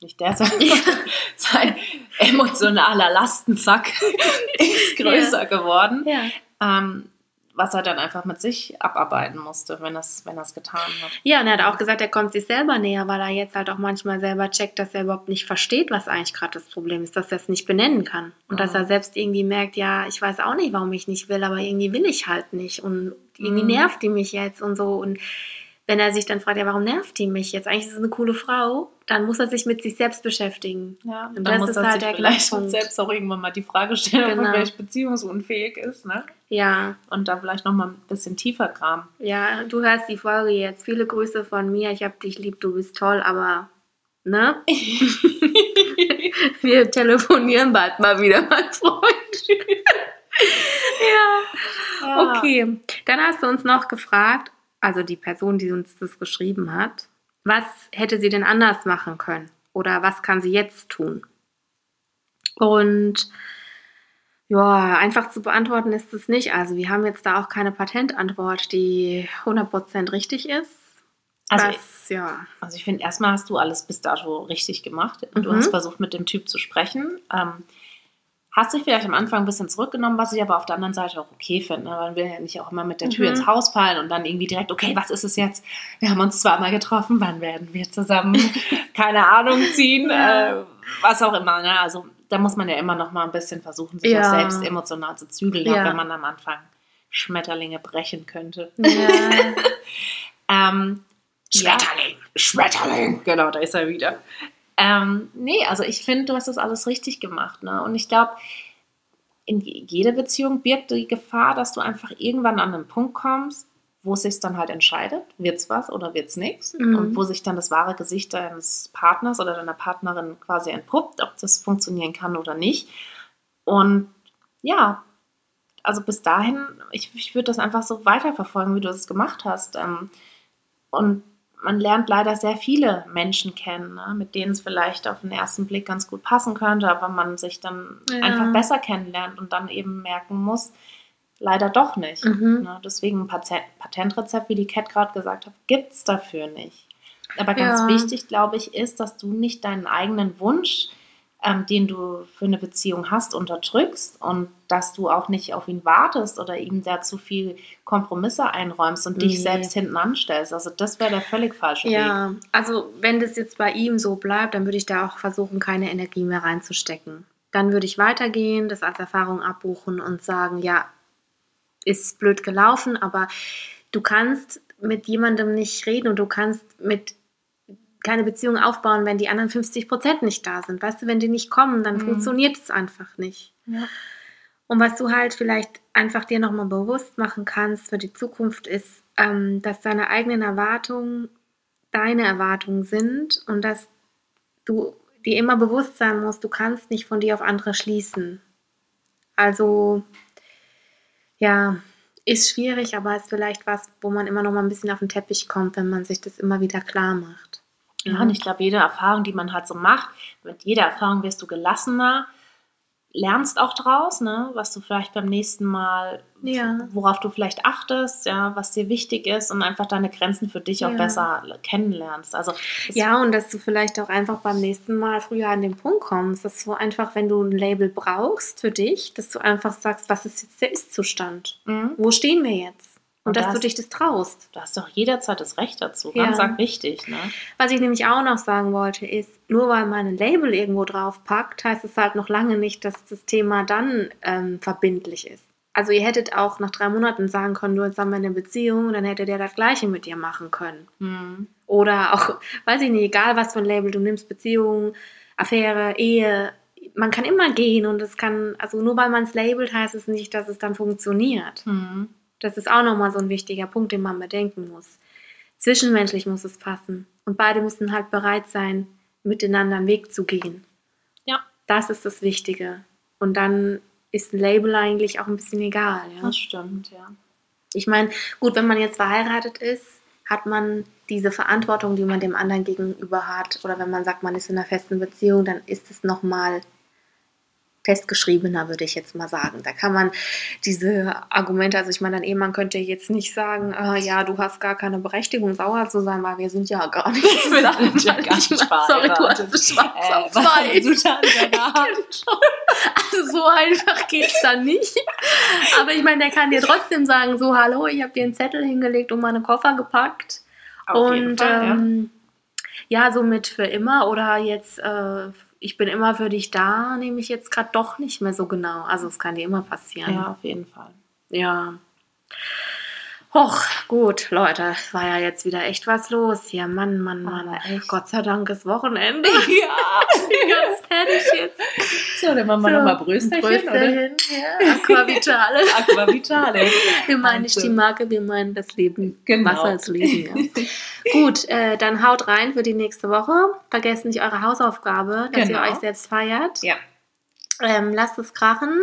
[SPEAKER 2] nicht der Sack, sein emotionaler Lastensack ist größer geworden.
[SPEAKER 1] Ja.
[SPEAKER 2] Ähm, was er dann einfach mit sich abarbeiten musste, wenn er es wenn er's getan hat.
[SPEAKER 1] Ja, und er hat auch gesagt, er kommt sich selber näher, weil er jetzt halt auch manchmal selber checkt, dass er überhaupt nicht versteht, was eigentlich gerade das Problem ist, dass er es nicht benennen kann. Und dass
[SPEAKER 2] Mhm.
[SPEAKER 1] er selbst irgendwie merkt, ja, ich weiß auch nicht, warum ich nicht will, aber irgendwie will ich halt nicht. Und irgendwie
[SPEAKER 2] Mhm.
[SPEAKER 1] nervt die mich jetzt und so. Und wenn er sich dann fragt, ja, warum nervt die mich jetzt? Eigentlich ist es eine coole Frau, dann muss er sich mit sich selbst beschäftigen.
[SPEAKER 2] Ja,
[SPEAKER 1] Und
[SPEAKER 2] und
[SPEAKER 1] das
[SPEAKER 2] dann muss
[SPEAKER 1] ist
[SPEAKER 2] er
[SPEAKER 1] halt
[SPEAKER 2] sich
[SPEAKER 1] der
[SPEAKER 2] vielleicht
[SPEAKER 1] Knackpunkt.
[SPEAKER 2] selbst auch irgendwann mal die Frage stellen, ob
[SPEAKER 1] Genau.
[SPEAKER 2] er vielleicht beziehungsunfähig ist, ne?
[SPEAKER 1] Ja,
[SPEAKER 2] Und da vielleicht noch mal ein bisschen tiefer kramen.
[SPEAKER 1] ja, du hörst die Folge jetzt. Viele Grüße von mir. Ich hab dich lieb, du bist toll, aber ne? Wir telefonieren bald mal wieder, mein Freund. ja. Okay, dann hast du uns noch gefragt, also die Person, die uns das geschrieben hat, was hätte sie denn anders machen können? Oder was kann sie jetzt tun? Und ja, einfach zu beantworten ist es nicht. Also wir haben jetzt da auch keine Patentantwort, die 100% richtig ist.
[SPEAKER 2] Also,
[SPEAKER 1] was, ja.
[SPEAKER 2] Also ich finde, erstmal hast du alles bis dato richtig gemacht. Du
[SPEAKER 1] Mhm.
[SPEAKER 2] hast versucht, mit dem Typ zu sprechen. Ähm, hast dich vielleicht am Anfang ein bisschen zurückgenommen, was ich aber auf der anderen Seite auch okay finde. Ne? Man will ja nicht auch immer mit der Tür
[SPEAKER 1] Mhm.
[SPEAKER 2] ins Haus fallen und dann irgendwie direkt, okay, was ist es jetzt? Wir haben uns zweimal getroffen, wann werden wir zusammen, keine Ahnung, ziehen? Äh, was auch immer. Ne? Also da muss man ja immer noch mal ein bisschen versuchen, sich
[SPEAKER 1] Ja.
[SPEAKER 2] auch selbst emotional zu zügeln,
[SPEAKER 1] Ja.
[SPEAKER 2] auch wenn man am Anfang Schmetterlinge brechen könnte.
[SPEAKER 1] ja.
[SPEAKER 2] Ähm,
[SPEAKER 1] Schmetterling.
[SPEAKER 2] Schmetterling, genau, da ist er wieder. Ähm, nee, also ich finde, du hast das alles richtig gemacht. Ne? Und ich glaube, in je- jede Beziehung birgt die Gefahr, dass du einfach irgendwann an einen Punkt kommst, wo es sich dann halt entscheidet, wird's was oder wird's nichts.
[SPEAKER 1] Mhm.
[SPEAKER 2] Und wo sich dann das wahre Gesicht deines Partners oder deiner Partnerin quasi entpuppt, ob das funktionieren kann oder nicht. Und ja, also bis dahin, ich, ich würde das einfach so weiterverfolgen, wie du es gemacht hast. Ähm, und man lernt leider sehr viele Menschen kennen, ne, mit denen es vielleicht auf den ersten Blick ganz gut passen könnte, aber man sich dann
[SPEAKER 1] Ja.
[SPEAKER 2] einfach besser kennenlernt und dann eben merken muss, leider doch nicht.
[SPEAKER 1] Mhm.
[SPEAKER 2] Ne, deswegen ein Patent Patentrezept, wie die Cat gerade gesagt hat, gibt es dafür nicht. Aber ganz
[SPEAKER 1] Ja.
[SPEAKER 2] wichtig, glaube ich, ist, dass du nicht deinen eigenen Wunsch, ähm, den du für eine Beziehung hast, unterdrückst und dass du auch nicht auf ihn wartest oder ihm da zu viel Kompromisse einräumst und dich
[SPEAKER 1] Nee.
[SPEAKER 2] selbst hinten anstellst. Also das wäre der völlig falsche Weg.
[SPEAKER 1] Ja, also wenn das jetzt bei ihm so bleibt, dann würde ich da auch versuchen, keine Energie mehr reinzustecken. Dann würde ich weitergehen, das als Erfahrung abbuchen und sagen, ja, ist blöd gelaufen, aber du kannst mit jemandem nicht reden und du kannst mit keine Beziehung aufbauen, wenn die anderen 50 Prozent nicht da sind. Weißt du, wenn die nicht kommen, dann
[SPEAKER 2] Mhm.
[SPEAKER 1] funktioniert es einfach nicht.
[SPEAKER 2] Ja.
[SPEAKER 1] Und was du halt vielleicht einfach dir nochmal bewusst machen kannst für die Zukunft ist, ähm, dass deine eigenen Erwartungen deine Erwartungen sind und dass du dir immer bewusst sein musst, du kannst nicht von dir auf andere schließen. Also, ja, ist schwierig, aber ist vielleicht was, wo man immer noch mal ein bisschen auf den Teppich kommt, wenn man sich das immer wieder klar macht.
[SPEAKER 2] Ja, und ich glaube, jede Erfahrung, die man halt so macht, mit jeder Erfahrung wirst du gelassener, lernst auch draus, ne, was du vielleicht beim nächsten Mal,
[SPEAKER 1] Ja.
[SPEAKER 2] worauf du vielleicht achtest, ja, was dir wichtig ist und einfach deine Grenzen für dich auch
[SPEAKER 1] Ja.
[SPEAKER 2] besser kennenlernst. Also
[SPEAKER 1] Ja, und dass du vielleicht auch einfach beim nächsten Mal früher an den Punkt kommst, dass du einfach, wenn du ein Label brauchst für dich, dass du einfach sagst, was ist jetzt der Ist-Zustand?
[SPEAKER 2] Mhm.
[SPEAKER 1] Wo stehen wir jetzt? Und, dass
[SPEAKER 2] das-
[SPEAKER 1] du dich das traust.
[SPEAKER 2] du hast doch jederzeit das Recht dazu.
[SPEAKER 1] Ja.
[SPEAKER 2] Ganz arg wichtig, ne?
[SPEAKER 1] Was ich nämlich auch noch sagen wollte, ist, nur weil man ein Label irgendwo drauf packt, heißt es halt noch lange nicht, dass das Thema dann ähm, verbindlich ist. Also ihr hättet auch nach drei Monaten sagen können, du jetzt haben wir eine Beziehung, dann hätte der das Gleiche mit dir machen können.
[SPEAKER 2] Mhm.
[SPEAKER 1] Oder auch, weiß ich nicht, egal was für ein Label du nimmst, Beziehung, Affäre, Ehe, man kann immer gehen und es kann, also nur weil man es labelt, heißt es nicht, dass es dann funktioniert.
[SPEAKER 2] Mhm.
[SPEAKER 1] Das ist auch nochmal so ein wichtiger Punkt, den man bedenken muss. Zwischenmenschlich muss es passen. Und beide müssen halt bereit sein, miteinander einen Weg zu gehen.
[SPEAKER 2] Ja.
[SPEAKER 1] Das ist das Wichtige. Und dann ist ein Label eigentlich auch ein bisschen egal. Ja?
[SPEAKER 2] Das stimmt, ja.
[SPEAKER 1] Ich meine, gut, wenn man jetzt verheiratet ist, hat man diese Verantwortung, die man dem anderen gegenüber hat. Oder wenn man sagt, man ist in einer festen Beziehung, dann ist es nochmal festgeschriebener, würde ich jetzt mal sagen. Da kann man diese Argumente, also ich meine, dein Ehemann könnte jetzt nicht sagen, äh, ja, du hast gar keine Berechtigung, sauer zu sein, weil wir sind ja gar nicht zusammen.
[SPEAKER 2] sind ja gar nicht
[SPEAKER 1] Sorry, du hast es schwarz
[SPEAKER 2] Äh,
[SPEAKER 1] auf
[SPEAKER 2] was hast?
[SPEAKER 1] Also so einfach geht's dann nicht. Aber ich meine, der kann dir trotzdem sagen, so, hallo, ich habe dir einen Zettel hingelegt und meine Koffer gepackt.
[SPEAKER 2] Auf
[SPEAKER 1] und
[SPEAKER 2] Fall, ja.
[SPEAKER 1] ähm, ja. somit für immer oder jetzt, äh, ich bin immer für dich da, nehme ich jetzt gerade doch nicht mehr so genau. Also es kann dir immer passieren.
[SPEAKER 2] Ja, auf jeden Fall.
[SPEAKER 1] Ja. Och, gut, Leute, es war ja jetzt wieder echt was los hier. Mann, Mann, Mann.
[SPEAKER 2] Echt.
[SPEAKER 1] Gott sei Dank ist Wochenende.
[SPEAKER 2] Ja.
[SPEAKER 1] Ganz fertig jetzt.
[SPEAKER 2] So, dann machen wir
[SPEAKER 1] So,
[SPEAKER 2] nochmal Brösterchen, oder?
[SPEAKER 1] Brösterchen, ja. Aquavitale.
[SPEAKER 2] Aquavitale.
[SPEAKER 1] Wir meinen nicht die. Marke, wir meinen das Leben.
[SPEAKER 2] Genau.
[SPEAKER 1] Wasser als Leben, ja. Gut, äh, dann haut rein für die nächste Woche. Vergesst nicht eure Hausaufgabe, dass
[SPEAKER 2] Genau.
[SPEAKER 1] ihr euch selbst feiert.
[SPEAKER 2] Ja.
[SPEAKER 1] Ähm, lasst es krachen.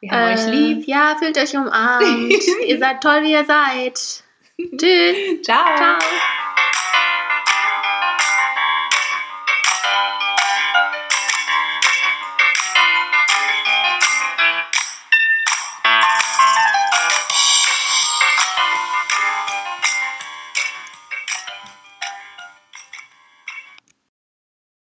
[SPEAKER 2] Wir haben euch lieb.
[SPEAKER 1] Ja, fühlt euch umarmt. ihr seid toll, wie ihr seid. Tschüss.
[SPEAKER 2] Ciao.
[SPEAKER 1] Ciao.